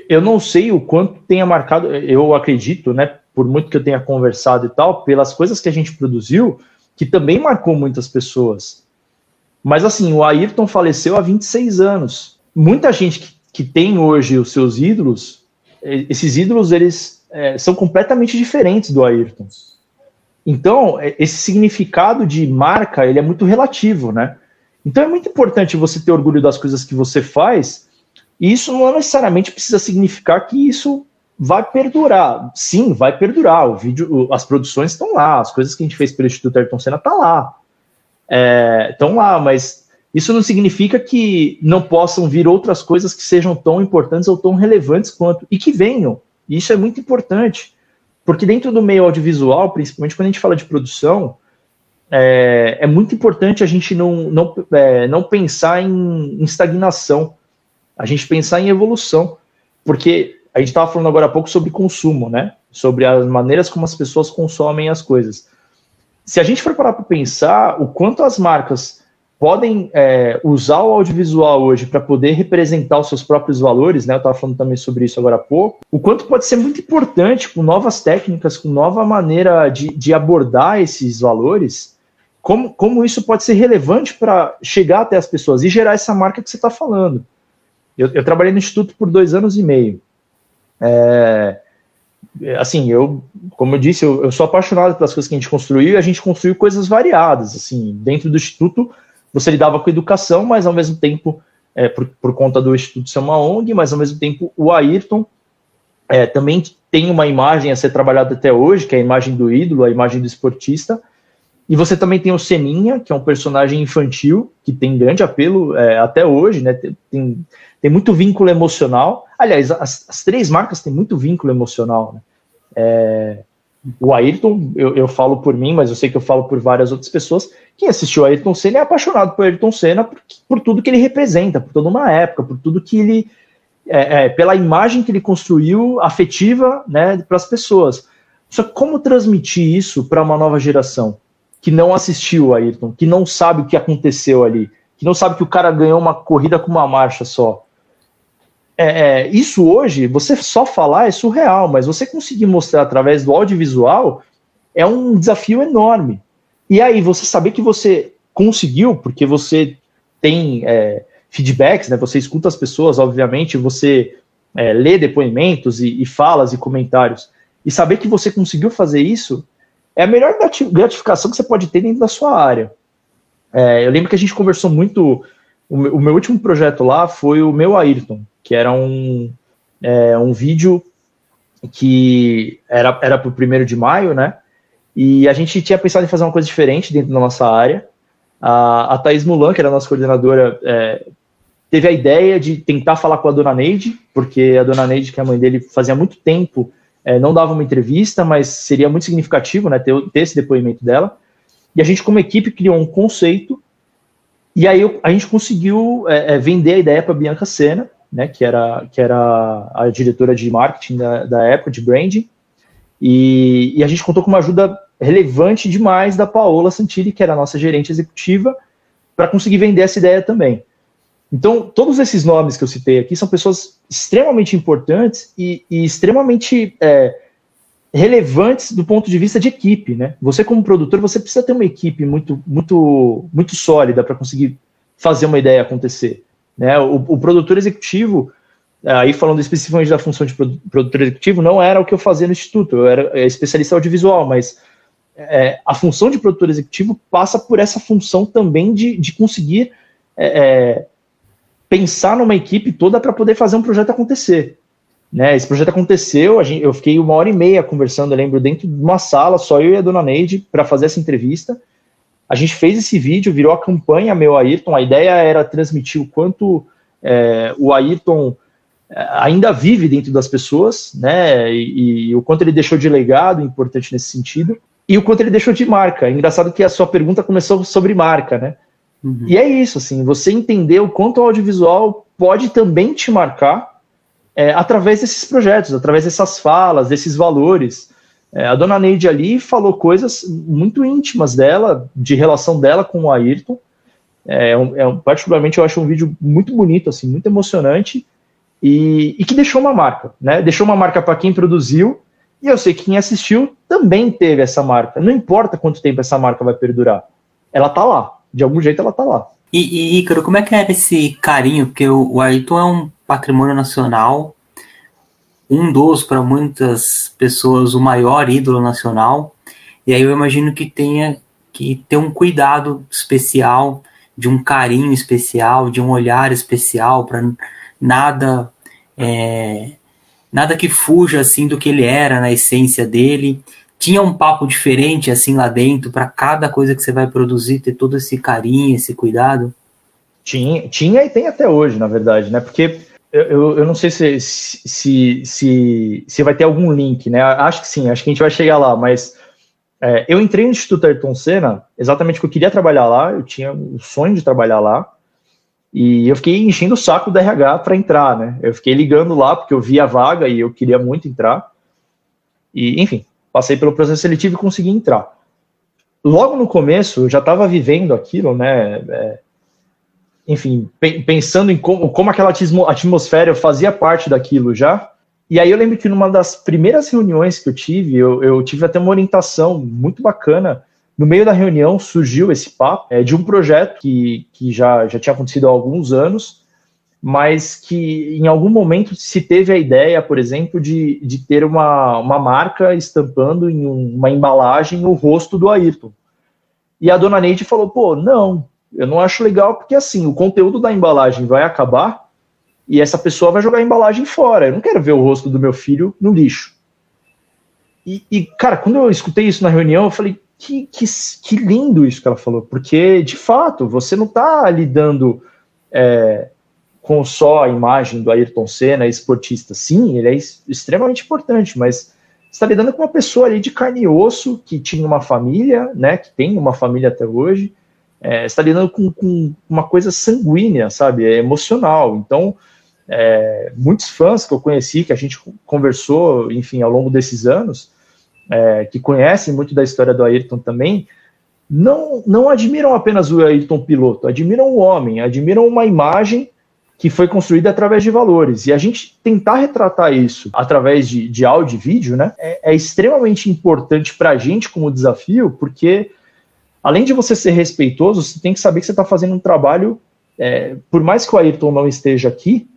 Eu não sei o quanto tenha marcado, eu acredito, né, por muito que eu tenha conversado e tal, pelas coisas que a gente produziu, que também marcou muitas pessoas. Mas assim, o Ayrton faleceu há 26 anos. Muita gente que, que tem hoje os seus ídolos, esses ídolos, eles é, são completamente diferentes do Ayrton. Então, é, esse significado de marca, ele é muito relativo, né? Então é muito importante você ter orgulho das coisas que você faz, e isso não necessariamente precisa significar que isso vai perdurar. Sim, vai perdurar. O vídeo, as produções estão lá, as coisas que a gente fez pelo Instituto Ayrton Senna estão tá lá. Estão é, lá, mas isso não significa que não possam vir outras coisas que sejam tão importantes ou tão relevantes quanto, e que venham. Isso é muito importante. Porque dentro do meio audiovisual, principalmente quando a gente fala de produção, é, é muito importante a gente não, não, é, não pensar em, em, estagnação, a gente pensar em evolução. Porque a gente estava falando agora há pouco sobre consumo, né? Sobre as maneiras como as pessoas consomem as coisas. Se a gente for parar para pensar o quanto as marcas podem é, usar o audiovisual hoje para poder representar os seus próprios valores, né? Eu estava falando também sobre isso agora há pouco. O quanto pode ser muito importante com novas técnicas, com nova maneira de, de abordar esses valores, como, como isso pode ser relevante para chegar até as pessoas e gerar essa marca que você está falando. Eu, eu, trabalhei no Instituto por dois anos e meio. É, assim, eu, como eu disse, eu, eu sou apaixonado pelas coisas que a gente construiu e a gente construiu coisas variadas. Assim, dentro do Instituto, você lidava com educação, mas ao mesmo tempo, é, por, por, conta do Instituto ser uma ONG, mas ao mesmo tempo o Ayrton é, também tem uma imagem a ser trabalhada até hoje, que é a imagem do ídolo, a imagem do esportista. E você também tem o Seninha, que é um personagem infantil, que tem grande apelo é, até hoje, né? Tem, tem muito vínculo emocional. Aliás, as, as três marcas têm muito vínculo emocional. Né? É, o Ayrton, eu, eu, falo por mim, mas eu sei que eu falo por várias outras pessoas. Quem assistiu Ayrton Senna é apaixonado por Ayrton Senna por, por tudo que ele representa, por toda uma época, por tudo que ele. É, é, pela imagem que ele construiu afetiva né, para as pessoas. Só que como transmitir isso para uma nova geração que não assistiu Ayrton, que não sabe o que aconteceu ali, que não sabe que o cara ganhou uma corrida com uma marcha só? É, é, isso hoje, você só falar é surreal, mas você conseguir mostrar através do audiovisual é um desafio enorme. E aí, você saber que você conseguiu, porque você tem é, feedbacks, né? Você escuta as pessoas, obviamente, você é, lê depoimentos e, e falas e comentários, e saber que você conseguiu fazer isso é a melhor gratificação que você pode ter dentro da sua área. É, eu lembro que a gente conversou muito. O meu, o meu, último projeto lá foi o meu Ayrton, que era um, é, um vídeo que era, era para o primeiro de maio, né? E a gente tinha pensado em fazer uma coisa diferente dentro da nossa área. A, a Thaís Mulan, que era a nossa coordenadora, é, teve a ideia de tentar falar com a dona Neide, porque a dona Neide, que é a mãe dele, fazia muito tempo, é, não dava uma entrevista, mas seria muito significativo né, ter, ter esse depoimento dela. E a gente, como equipe, criou um conceito, e aí eu, a gente conseguiu é, é vender a ideia para Bianca Sena, né, que, era, que era a diretora de marketing da, da época, de branding, e, e, a gente contou com uma ajuda relevante demais da Paola Santilli, que era a nossa gerente executiva, para conseguir vender essa ideia também. Então, todos esses nomes que eu citei aqui são pessoas extremamente importantes e, e extremamente é, relevantes do ponto de vista de equipe, né? Você como produtor, você precisa ter uma equipe muito, muito, muito sólida para conseguir fazer uma ideia acontecer. Né? O, o, produtor executivo, aí falando especificamente da função de produtor executivo, não era o que eu fazia no instituto, eu era é, especialista audiovisual, mas é, a função de produtor executivo passa por essa função também de, de conseguir é, é, pensar numa equipe toda para poder fazer um projeto acontecer. Né, esse projeto aconteceu, gente, eu fiquei uma hora e meia conversando, eu lembro, dentro de uma sala, só eu e a dona Neide, para fazer essa entrevista. A gente fez esse vídeo, virou a campanha Meu Ayrton. A ideia era transmitir o quanto é, o Ayrton é, ainda vive dentro das pessoas, né? E, e, o quanto ele deixou de legado, importante nesse sentido, e o quanto ele deixou de marca. É engraçado que a sua pergunta começou sobre marca, né? Uhum. E é isso, assim, você entender o quanto o audiovisual pode também te marcar é, através desses projetos, através dessas falas, desses valores. É, a dona Neide ali falou coisas muito íntimas dela, de relação dela com o Ayrton. É, é, particularmente eu acho um vídeo muito bonito, assim, muito emocionante e, e que deixou uma marca, né? Deixou uma marca para quem produziu e eu sei que quem assistiu também teve essa marca. Não importa quanto tempo essa marca vai perdurar, ela tá lá. De algum jeito ela tá lá. E, e Ícaro, como é que era esse carinho? Porque o, o Ayrton é um patrimônio nacional um dos, para muitas pessoas, o maior ídolo nacional. E aí eu imagino que tenha que ter um cuidado especial, de um carinho especial, de um olhar especial para nada é, nada que fuja assim do que ele era na essência dele. Tinha um papo diferente assim lá dentro para cada coisa que você vai produzir ter todo esse carinho, esse cuidado. Tinha, tinha e tem até hoje, na verdade, né? Porque eu, eu não sei se, se, se, se vai ter algum link, né? Acho que sim, acho que a gente vai chegar lá, mas é, eu entrei no Instituto Ayrton Senna exatamente porque eu queria trabalhar lá, eu tinha o sonho de trabalhar lá, e eu fiquei enchendo o saco da RH para entrar, né? Eu fiquei ligando lá porque eu vi a vaga e eu queria muito entrar. E, enfim, passei pelo processo seletivo e consegui entrar. Logo no começo, eu já estava vivendo aquilo, né? É, enfim, pensando em como, como aquela atmosfera fazia parte daquilo já. E aí eu lembro que numa das primeiras reuniões que eu tive, eu, eu tive até uma orientação muito bacana. No meio da reunião surgiu esse papo é, de um projeto que, que já, já tinha acontecido há alguns anos, mas que em algum momento se teve a ideia, por exemplo, de, de ter uma, uma marca estampando em uma embalagem o rosto do Ayrton. E a dona Neide falou: pô, não, eu não acho legal porque assim, o conteúdo da embalagem vai acabar e essa pessoa vai jogar a embalagem fora. Eu não quero ver o rosto do meu filho no lixo. E, e cara, quando eu escutei isso na reunião, eu falei, que, que, que lindo isso que ela falou, porque de fato você não está lidando é, com só a imagem do Ayrton Senna, esportista. Sim, ele é extremamente importante, mas está lidando com uma pessoa ali de carne e osso que tinha uma família, né, que tem uma família até hoje, é, está lidando com, com, uma coisa sanguínea, sabe? É emocional. Então, é, muitos fãs que eu conheci, que a gente conversou, enfim, ao longo desses anos, é, que conhecem muito da história do Ayrton também, não, não admiram apenas o Ayrton piloto, admiram o homem, admiram uma imagem que foi construída através de valores. E a gente tentar retratar isso através de, de áudio e vídeo, né, é, é extremamente importante para a gente como desafio, porque além de você ser respeitoso, você tem que saber que você está fazendo um trabalho. É, por mais que o Ayrton não esteja aqui,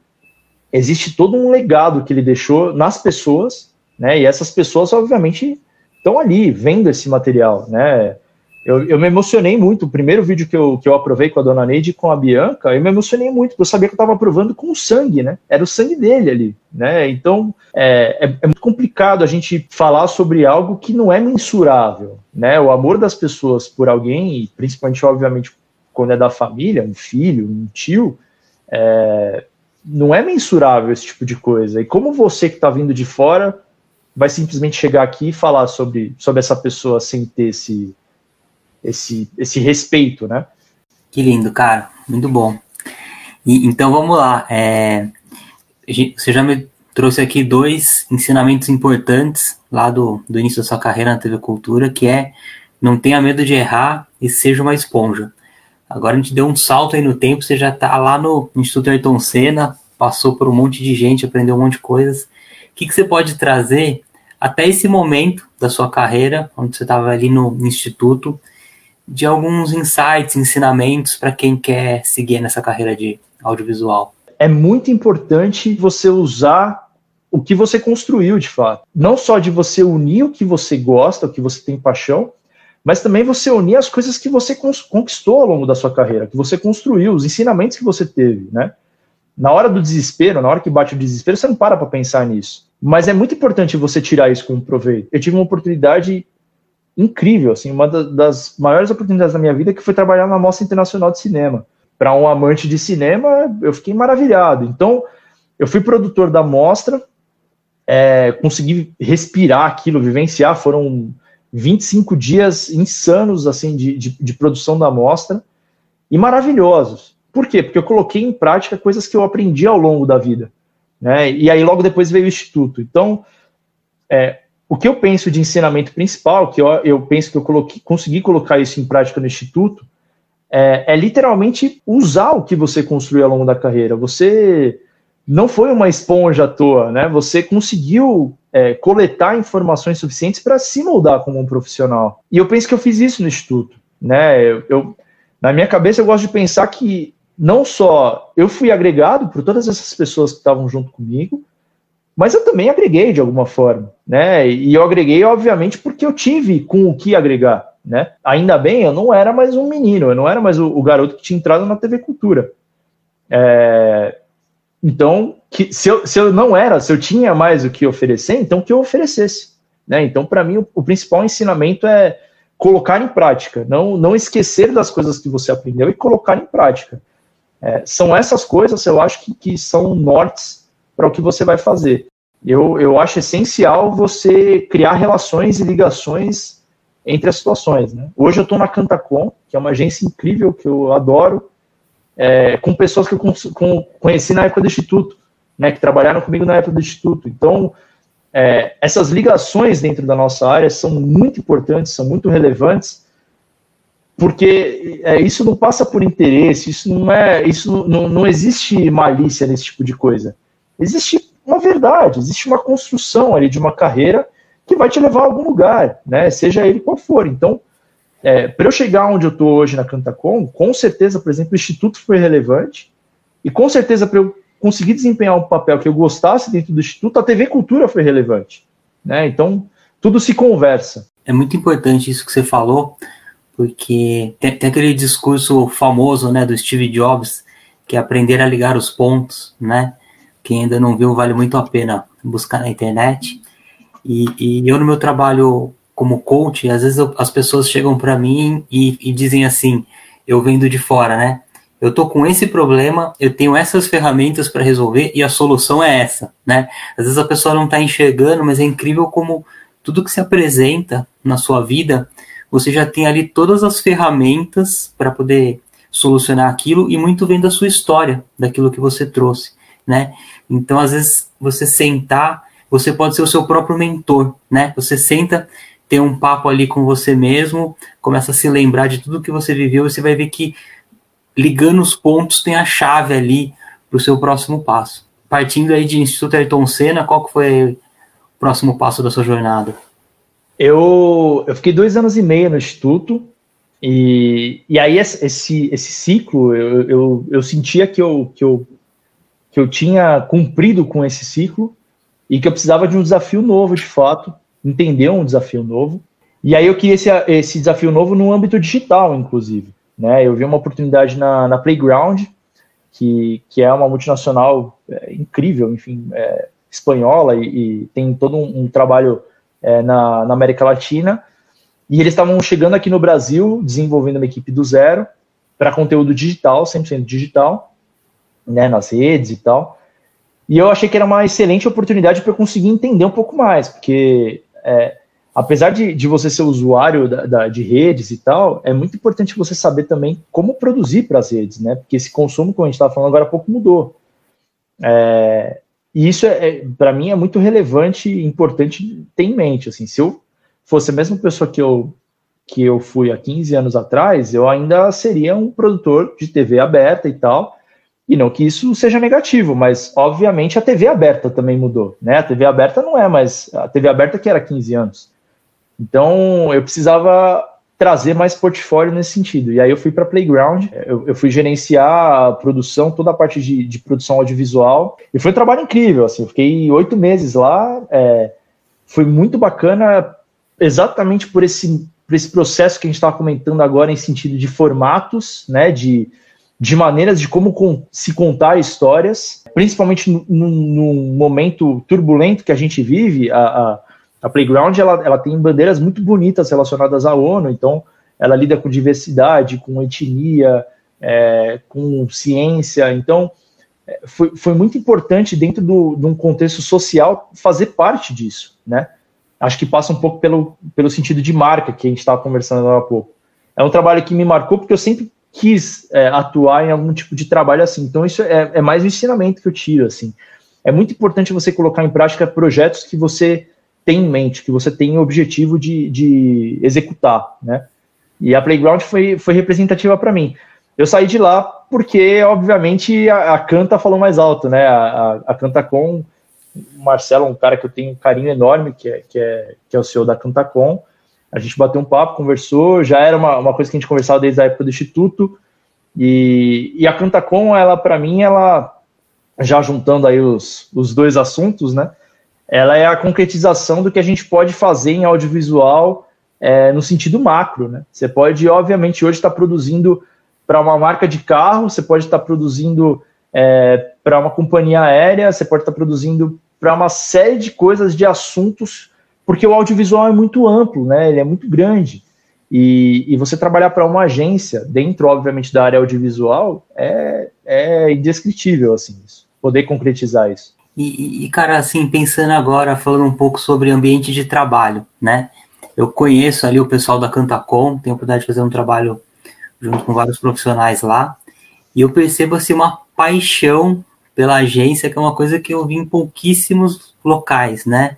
existe todo um legado que ele deixou nas pessoas, né? E essas pessoas, obviamente, estão ali vendo esse material, né? Eu, eu, me emocionei muito. O primeiro vídeo que eu, que eu aprovei com a dona Neide e com a Bianca, eu me emocionei muito, porque eu sabia que eu estava aprovando com o sangue, né? Era o sangue dele ali, né? Então é, é, é, muito complicado a gente falar sobre algo que não é mensurável, né? O amor das pessoas por alguém, e principalmente, obviamente, quando é da família, um filho, um tio, é, não é mensurável esse tipo de coisa. E como você que está vindo de fora vai simplesmente chegar aqui e falar sobre, sobre essa pessoa sem ter esse esse, esse respeito, né? Que lindo, cara, muito bom. E, então vamos lá. É, você já me trouxe aqui dois ensinamentos importantes lá do, do início da sua carreira na TV Cultura, que é não tenha medo de errar e seja uma esponja. Agora a gente deu um salto aí no tempo, você já está lá no Instituto Ayrton Senna, passou por um monte de gente, aprendeu um monte de coisas. O que, que você pode trazer até esse momento da sua carreira, onde você estava ali no Instituto, de alguns insights, ensinamentos para quem quer seguir nessa carreira de audiovisual? É muito importante você usar o que você construiu de fato. Não só de você unir o que você gosta, o que você tem paixão, mas também você unir as coisas que você conquistou ao longo da sua carreira, que você construiu, os ensinamentos que você teve, né? Na hora do desespero, na hora que bate o desespero, você não para para pensar nisso. Mas é muito importante você tirar isso como proveito. Eu tive uma oportunidade incrível, assim, uma das maiores oportunidades da minha vida que foi trabalhar na Mostra Internacional de Cinema. Para um amante de cinema, eu fiquei maravilhado. Então, eu fui produtor da mostra, é, consegui respirar aquilo, vivenciar. Foram 25 dias insanos assim de, de, de produção da mostra e maravilhosos. Por quê? Porque eu coloquei em prática coisas que eu aprendi ao longo da vida. Né? E aí logo depois veio o Instituto. Então, é, o que eu penso de ensinamento principal, que eu, eu penso que eu coloquei, consegui colocar isso em prática no Instituto, é, é, literalmente usar o que você construiu ao longo da carreira. Você não foi uma esponja à toa, né? Você conseguiu é, coletar informações suficientes para se moldar como um profissional. E eu penso que eu fiz isso no Instituto, né? Eu, eu, na minha cabeça eu gosto de pensar que não só eu fui agregado por todas essas pessoas que estavam junto comigo, mas eu também agreguei de alguma forma, né? E eu agreguei, obviamente, porque eu tive com o que agregar, né? Ainda bem, eu não era mais um menino, eu não era mais o, o garoto que tinha entrado na TV Cultura. É, então, que, se, eu, se eu não era, se eu tinha mais o que oferecer, então que eu oferecesse, né? Então, para mim, o, o principal ensinamento é colocar em prática, não, não esquecer das coisas que você aprendeu e colocar em prática. É, são essas coisas, eu acho, que, que são nortes para o que você vai fazer. Eu, eu acho essencial você criar relações e ligações entre as situações. Né? Hoje eu estou na Cantacom, que é uma agência incrível que eu adoro, é, com pessoas que eu com, conheci na época do Instituto, né, que trabalharam comigo na época do Instituto. Então, é, essas ligações dentro da nossa área são muito importantes, são muito relevantes, porque é, isso não passa por interesse, isso não é, isso não, não existe malícia nesse tipo de coisa. Existe uma verdade, existe uma construção ali de uma carreira que vai te levar a algum lugar, né? Seja ele qual for. Então, é, para eu chegar onde eu estou hoje na Cantacom, com certeza, por exemplo, o Instituto foi relevante, e com certeza, para eu conseguir desempenhar um papel que eu gostasse dentro do Instituto, a TV Cultura foi relevante. Né? Então, tudo se conversa. É muito importante isso que você falou, porque tem, tem, aquele discurso famoso né, do Steve Jobs, que é aprender a ligar os pontos, né? Quem ainda não viu, vale muito a pena buscar na internet. E, e eu, no meu trabalho como coach, às vezes eu, as pessoas chegam para mim e, e, dizem assim: eu vendo de fora, né? Eu tô com esse problema, eu tenho essas ferramentas para resolver e a solução é essa, né? Às vezes a pessoa não está enxergando, mas é incrível como tudo que se apresenta na sua vida você já tem ali todas as ferramentas para poder solucionar aquilo e muito vem da sua história, daquilo que você trouxe, né? Então, às vezes, você sentar, você pode ser o seu próprio mentor, né? Você senta, tem um papo ali com você mesmo, começa a se lembrar de tudo que você viveu, e você vai ver que ligando os pontos tem a chave ali para o seu próximo passo. Partindo aí de Instituto Ayrton Senna, qual que foi o próximo passo da sua jornada? Eu, eu fiquei dois anos e meio no instituto, e, e aí esse, esse ciclo, eu, eu, eu sentia que eu, que, eu, que eu tinha cumprido com esse ciclo e que eu precisava de um desafio novo, de fato, entender um desafio novo. E aí eu queria esse, esse desafio novo no âmbito digital, inclusive. Né? Eu vi uma oportunidade na, na Playground, que, que é uma multinacional é, incrível, enfim, é, espanhola, e, e, tem todo um, um trabalho é, na, na, América Latina. E eles estavam chegando aqui no Brasil, desenvolvendo uma equipe do zero para conteúdo digital, 100% digital, né, nas redes e tal. E eu achei que era uma excelente oportunidade para eu conseguir entender um pouco mais, porque é, apesar de, de você ser usuário da, da, de redes e tal, é muito importante você saber também como produzir para as redes, né? Porque esse consumo, como a gente estava falando agora há pouco, mudou. É, e isso, é, é para mim, é muito relevante e importante ter em mente. Assim, se eu fosse a mesma pessoa que eu, que eu fui há 15 anos atrás, eu ainda seria um produtor de TV aberta e tal. E não que isso seja negativo, mas obviamente a TV aberta também mudou. Né? A TV aberta não é mais a TV aberta que era 15 anos. Então eu precisava trazer mais portfólio nesse sentido. E aí eu fui para Playground, eu, eu, fui gerenciar a produção, toda a parte de, de, produção audiovisual, e foi um trabalho incrível, assim, eu fiquei oito meses lá, é, foi muito bacana, exatamente por esse esse processo que a gente estava comentando agora em sentido de formatos, né, de, de maneiras de como com, se contar histórias, principalmente num momento turbulento que a gente vive, a, a, a Playground ela, ela tem bandeiras muito bonitas relacionadas à ONU, então ela lida com diversidade, com etnia, é, com ciência, então é, foi, foi muito importante dentro do, de um contexto social fazer parte disso, né? Acho que passa um pouco pelo, pelo sentido de marca que a gente estava conversando há pouco. É um trabalho que me marcou porque eu sempre quis é, atuar em algum tipo de trabalho assim. Então isso é, é mais um ensinamento que eu tiro assim. É muito importante você colocar em prática projetos que você tem em mente, que você tem o objetivo de, de executar, né? E a Playground foi, foi representativa para mim. Eu saí de lá porque, obviamente, a, a Canta falou mais alto, né? A, a, a Cantacom, o Marcelo, um cara que eu tenho um carinho enorme, que é, que é, que é o CEO da Cantacom, a gente bateu um papo, conversou, já era uma, uma coisa que a gente conversava desde a época do Instituto, e, e a Cantacom, ela, para mim, ela, já juntando aí os, os dois assuntos, né? Ela é a concretização do que a gente pode fazer em audiovisual é, no sentido macro, né? Você pode, obviamente, hoje estar produzindo para uma marca de carro, você pode estar produzindo é, para uma companhia aérea, você pode estar produzindo para uma série de coisas, de assuntos, porque o audiovisual é muito amplo, né? Ele é muito grande. E, e você trabalhar para uma agência, dentro, obviamente, da área audiovisual, é, é indescritível, assim, isso, poder concretizar isso. E, e, cara, assim, pensando agora, falando um pouco sobre ambiente de trabalho, né? Eu conheço ali o pessoal da Cantacom, tenho a oportunidade de fazer um trabalho junto com vários profissionais lá, e eu percebo assim uma paixão pela agência, que é uma coisa que eu vi em pouquíssimos locais, né?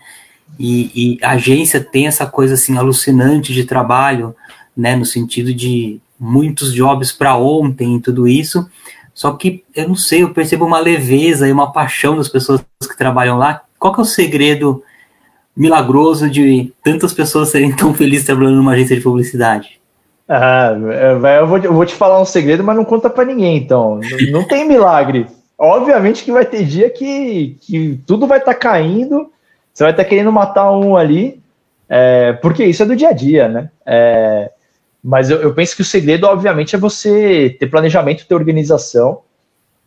E, e a agência tem essa coisa assim alucinante de trabalho, né? No sentido de muitos jobs para ontem e tudo isso. Só que eu não sei, eu percebo uma leveza e uma paixão das pessoas que trabalham lá. Qual que é o segredo milagroso de tantas pessoas serem tão felizes trabalhando numa agência de publicidade? Ah, é, eu vou, eu vou te falar um segredo, mas não conta para ninguém, então. Não, não, tem milagre. Obviamente que vai ter dia que, que tudo vai estar tá caindo, você vai estar tá querendo matar um ali, é, porque isso é do dia a dia, né? É, mas eu, eu, penso que o segredo, obviamente, é você ter planejamento, ter organização,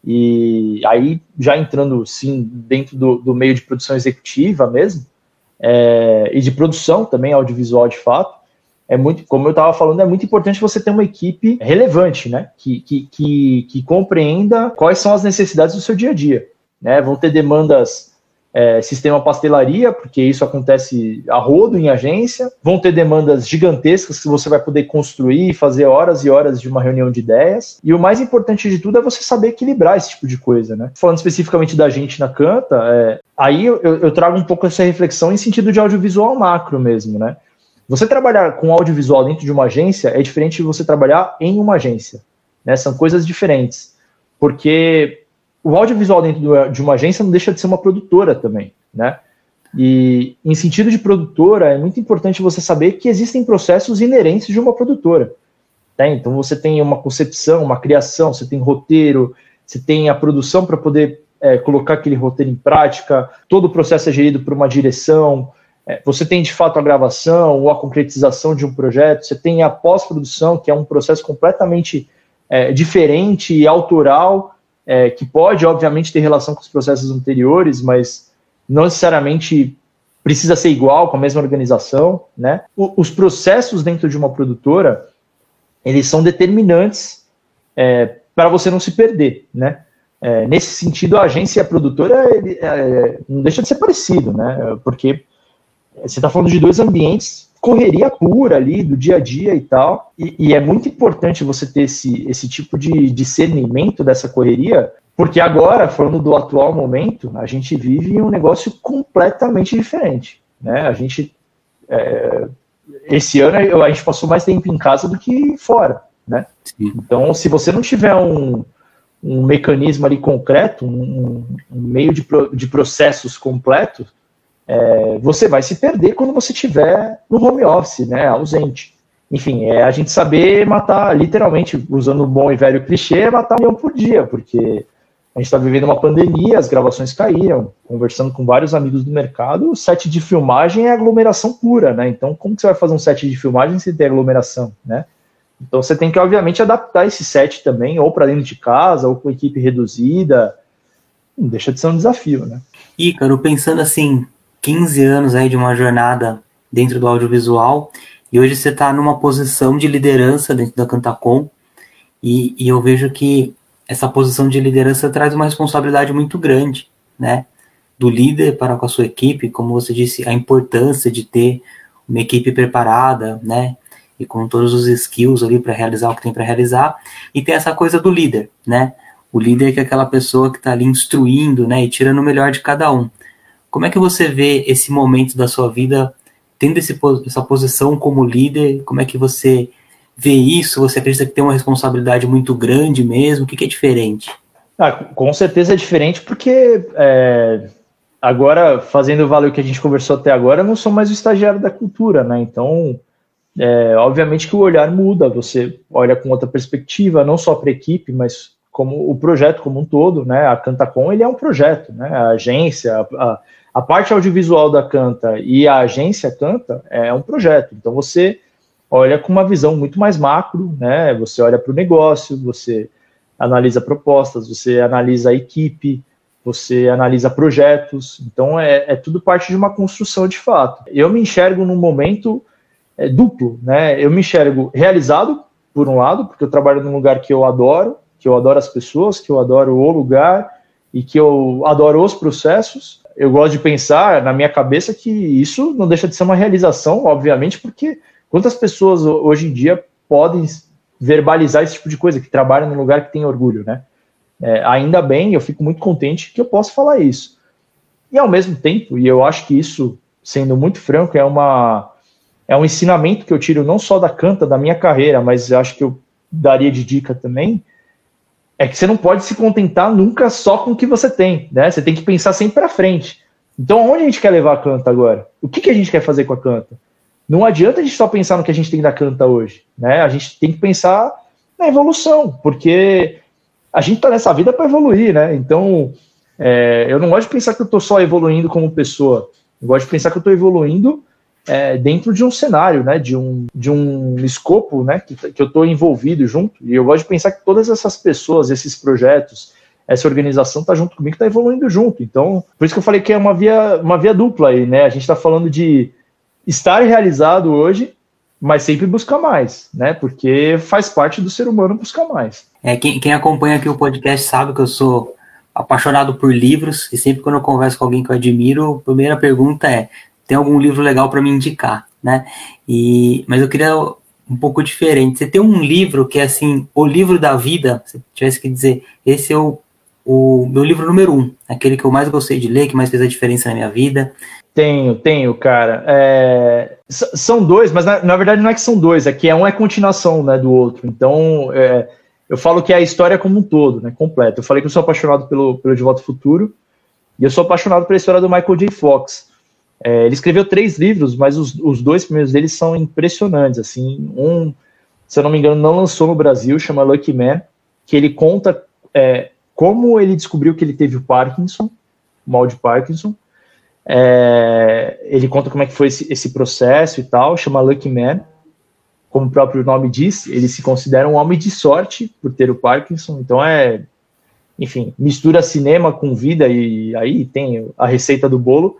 e aí já entrando, sim, dentro do, do meio de produção executiva mesmo, é, e de produção também, audiovisual de fato, é muito, como eu estava falando, é muito importante você ter uma equipe relevante, né? Que, que, que, que, compreenda quais são as necessidades do seu dia a dia. Né? Vão ter demandas é, sistema pastelaria, porque isso acontece a rodo em agência. Vão ter demandas gigantescas que você vai poder construir e fazer horas e horas de uma reunião de ideias. E o mais importante de tudo é você saber equilibrar esse tipo de coisa, né? Falando especificamente da gente na Canta, é, aí eu, eu trago um pouco essa reflexão em sentido de audiovisual macro mesmo, né? Você trabalhar com audiovisual dentro de uma agência é diferente de você trabalhar em uma agência. Né? São coisas diferentes. Porque o audiovisual dentro de uma agência não deixa de ser uma produtora também. Né? E em sentido de produtora, é muito importante você saber que existem processos inerentes de uma produtora. Né? Então você tem uma concepção, uma criação, você tem roteiro, você tem a produção para poder é, colocar aquele roteiro em prática, todo o processo é gerido por uma direção, é, você tem de fato a gravação ou a concretização de um projeto, você tem a pós-produção, que é um processo completamente é, diferente e autoral, é, que pode, obviamente, ter relação com os processos anteriores, mas não necessariamente precisa ser igual, com a mesma organização. Né? O, os processos dentro de uma produtora, eles são determinantes é, para você não se perder. Né? É, nesse sentido, a agência e a produtora ele, é, não deixa de ser parecido, né? porque você está falando de dois ambientes, correria pura ali, do dia a dia e tal. E, e é muito importante você ter esse, esse tipo de discernimento dessa correria, porque agora, falando do atual momento, a gente vive um negócio completamente diferente. Né? A gente. É, esse ano a gente passou mais tempo em casa do que fora. Né? Então, se você não tiver um, um mecanismo ali concreto, um, um meio de, de processos completos, é, você vai se perder quando você estiver no home office, né, ausente. Enfim, é a gente saber matar, literalmente, usando o bom e velho clichê, matar um leão por dia, porque a gente está vivendo uma pandemia, as gravações caíram, conversando com vários amigos do mercado, o set de filmagem é aglomeração pura, né? Então, como que você vai fazer um set de filmagem se tem aglomeração, né? Então, você tem que, obviamente, adaptar esse set também, ou para dentro de casa, ou com equipe reduzida. Não deixa de ser um desafio, né? Ícaro, pensando assim, 15 anos aí de uma jornada dentro do audiovisual, e hoje você está numa posição de liderança dentro da Cantacom, e, e eu vejo que essa posição de liderança traz uma responsabilidade muito grande, né? Do líder para com a sua equipe, como você disse, a importância de ter uma equipe preparada, né? E com todos os skills ali para realizar o que tem para realizar. E tem essa coisa do líder, né? O líder que é aquela pessoa que está ali instruindo, né? E tirando o melhor de cada um. Como é que você vê esse momento da sua vida tendo esse, essa posição como líder? Como é que você vê isso? Você acredita que tem uma responsabilidade muito grande mesmo? O que, que é diferente? Ah, com certeza é diferente porque é, agora, fazendo valer o que a gente conversou até agora, eu não sou mais o estagiário da cultura, né? Então, é, obviamente que o olhar muda, você olha com outra perspectiva, não só para a equipe, mas como o projeto como um todo, né? A Cantacom, ele é um projeto, né? A agência, a, a parte audiovisual da Canta e a agência Canta é um projeto. Então, você olha com uma visão muito mais macro, né? Você olha para o negócio, você analisa propostas, você analisa a equipe, você analisa projetos. Então é, é tudo parte de uma construção de fato. Eu me enxergo num momento é, duplo, né? Eu me enxergo realizado por um lado, porque eu trabalho num lugar que eu adoro, que eu adoro as pessoas, que eu adoro o lugar e que eu adoro os processos. Eu gosto de pensar na minha cabeça que isso não deixa de ser uma realização, obviamente, porque Quantas pessoas hoje em dia podem verbalizar esse tipo de coisa, que trabalham num lugar que tem orgulho, né? É, ainda bem, eu fico muito contente que eu posso falar isso. E ao mesmo tempo, e eu acho que isso, sendo muito franco, é uma é um ensinamento que eu tiro não só da canta da minha carreira, mas acho que eu daria de dica também, é que você não pode se contentar nunca só com o que você tem, né? Você tem que pensar sempre para frente. Então, onde a gente quer levar a canta agora? O que, que a gente quer fazer com a canta? não adianta a gente só pensar no que a gente tem da canta hoje, né? A gente tem que pensar na evolução, porque a gente está nessa vida para evoluir, né? Então, é, eu não gosto de pensar que eu estou só evoluindo como pessoa. Eu gosto de pensar que eu estou evoluindo é, dentro de um cenário, né? De um, de um escopo, né? Que, que eu estou envolvido junto. E eu gosto de pensar que todas essas pessoas, esses projetos, essa organização está junto comigo, está evoluindo junto. Então, por isso que eu falei que é uma via, uma via dupla aí, né? A gente está falando de estar realizado hoje, mas sempre buscar mais, né? Porque faz parte do ser humano buscar mais. É, quem, quem acompanha aqui o podcast sabe que eu sou apaixonado por livros e sempre quando eu converso com alguém que eu admiro, a primeira pergunta é: tem algum livro legal para me indicar, né? E mas eu queria um pouco diferente. Você tem um livro que é assim, o livro da vida, se tivesse que dizer, esse é o, o meu livro número um, aquele que eu mais gostei de ler, que mais fez a diferença na minha vida. Tenho, tenho, cara. É, são dois, mas na, na, verdade não é que são dois, é que é um é continuação né, do outro. Então, é, eu falo que é a história como um todo, né, completa. Eu falei que eu sou apaixonado pelo, pelo De Volta ao Futuro e eu sou apaixonado pela história do Michael J. Fox. É, ele escreveu três livros, mas os, os dois primeiros deles são impressionantes. Assim, um, se eu não me engano, não lançou no Brasil, chama Lucky Man, que ele conta é, como ele descobriu que ele teve o Parkinson, o mal de Parkinson, é, ele conta como é que foi esse, esse, processo e tal, chama Lucky Man, como o próprio nome diz, ele se considera um homem de sorte por ter o Parkinson, então é, enfim, mistura cinema com vida e aí tem a receita do bolo.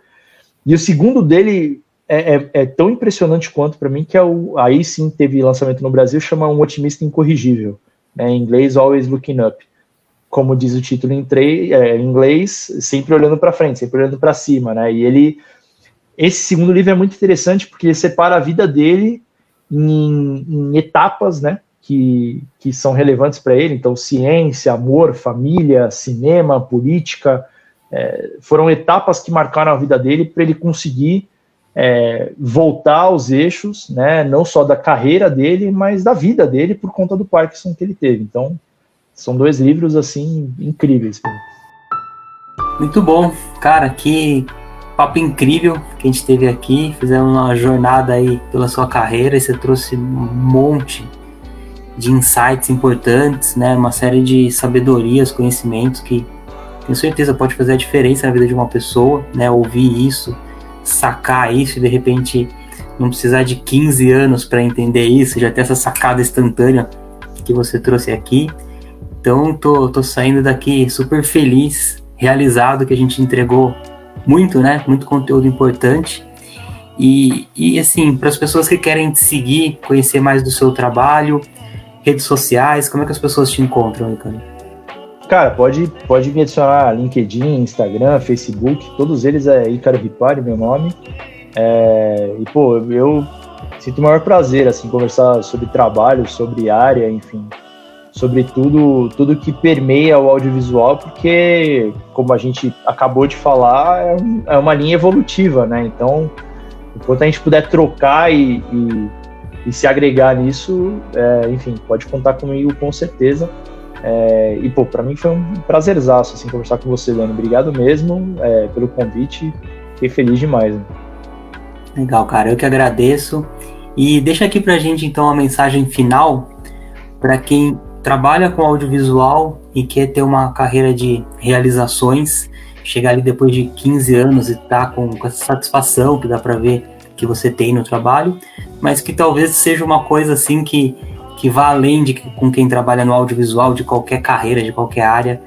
E o segundo dele é, é, é tão impressionante quanto para mim, que é o, aí sim teve lançamento no Brasil, chama Um Otimista Incorrigível, né, em inglês Always Looking Up como diz o título em, é, em inglês, sempre olhando para frente, sempre olhando para cima, né? E ele, esse segundo livro é muito interessante porque ele separa a vida dele em, em etapas, né? Que, que são relevantes para ele. Então, ciência, amor, família, cinema, política, é, foram etapas que marcaram a vida dele para ele conseguir é, voltar aos eixos, né? Não só da carreira dele, mas da vida dele por conta do Parkinson que ele teve. Então, são dois livros, assim, incríveis. Muito bom. Cara, que papo incrível que a gente teve aqui. Fizemos uma jornada aí pela sua carreira e você trouxe um monte de insights importantes, né? Uma série de sabedorias, conhecimentos que tenho certeza pode fazer a diferença na vida de uma pessoa, né? Ouvir isso, sacar isso e de repente não precisar de 15 anos para entender isso, já ter essa sacada instantânea que você trouxe aqui. Então, tô, tô saindo daqui super feliz, realizado que a gente entregou muito, né? Muito conteúdo importante. E, e assim, para as pessoas que querem te seguir, conhecer mais do seu trabalho, redes sociais, como é que as pessoas te encontram, Ricardo? Cara, pode, pode me adicionar LinkedIn, Instagram, Facebook, todos eles é Ícaro Ripari, meu nome. É, e, pô, eu sinto o maior prazer, assim, conversar sobre trabalho, sobre área, enfim, sobre tudo, tudo que permeia o audiovisual, porque, como a gente acabou de falar, é, é uma linha evolutiva, né? Então, enquanto a gente puder trocar e, e, e se agregar nisso, é, enfim, pode contar comigo com certeza. É, e, pô, para mim foi um prazerzaço, assim, conversar com você, Dani. Obrigado mesmo é, pelo convite. Fiquei feliz demais. Né? Legal, cara. Eu que agradeço. E deixa aqui pra gente, então, uma mensagem final para quem trabalha com audiovisual e quer ter uma carreira de realizações, chegar ali depois de 15 anos e tá com, com essa satisfação que dá para ver que você tem no trabalho, mas que talvez seja uma coisa assim que que vá além de com quem trabalha no audiovisual, de qualquer carreira, de qualquer área,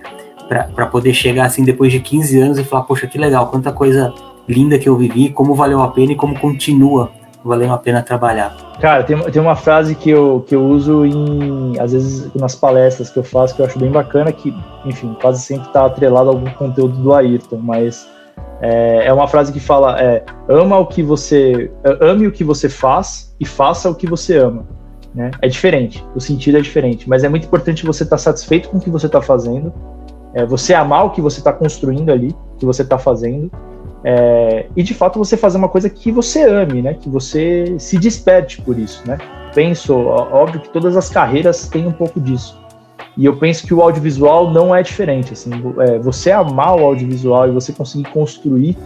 para poder chegar assim depois de 15 anos e falar, poxa, que legal, quanta coisa linda que eu vivi, como valeu a pena e como continua valendo a pena trabalhar. Cara, tem, tem uma frase que eu, que eu uso em, às vezes, nas palestras que eu faço, que eu acho bem bacana, que, enfim, quase sempre está atrelado a algum conteúdo do Ayrton, mas é, é uma frase que fala, é, ama o que você, ame o que você faz e faça o que você ama. Né? É diferente, o sentido é diferente, mas é muito importante você estar tá satisfeito com o que você está fazendo, é, você amar o que você está construindo ali, que você está fazendo, é, e de fato você fazer uma coisa que você ame, né? Que você se desperte por isso, né? Penso, óbvio que todas as carreiras têm um pouco disso. E eu penso que o audiovisual não é diferente. Assim, é, você amar o audiovisual e você conseguir construir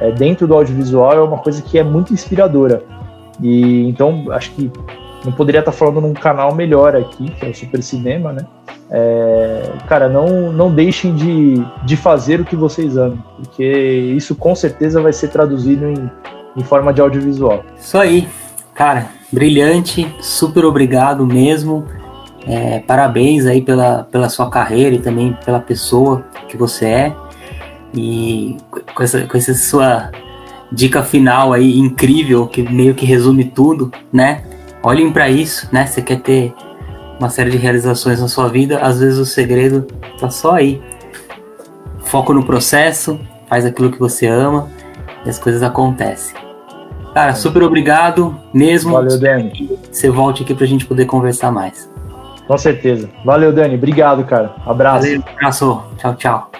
é, dentro do audiovisual é uma coisa que é muito inspiradora. E então acho que não poderia estar falando num canal melhor aqui, que é o Super Cinema, né? É, cara, não, não deixem de, de fazer o que vocês amam, porque isso com certeza vai ser traduzido em, em forma de audiovisual. Isso aí, cara, brilhante, super obrigado mesmo. É, parabéns aí pela, pela sua carreira e também pela pessoa que você é. E com essa, com essa sua dica final aí incrível, que meio que resume tudo, né? Olhem para isso, né? Você quer ter uma série de realizações na sua vida, às vezes o segredo tá só aí. Foco no processo, faz aquilo que você ama e as coisas acontecem. Cara, super obrigado mesmo. Valeu, Dani. Você volte aqui pra gente poder conversar mais. Com certeza. Valeu, Dani. Obrigado, cara. Abraço. Valeu, abraço. Tchau, tchau.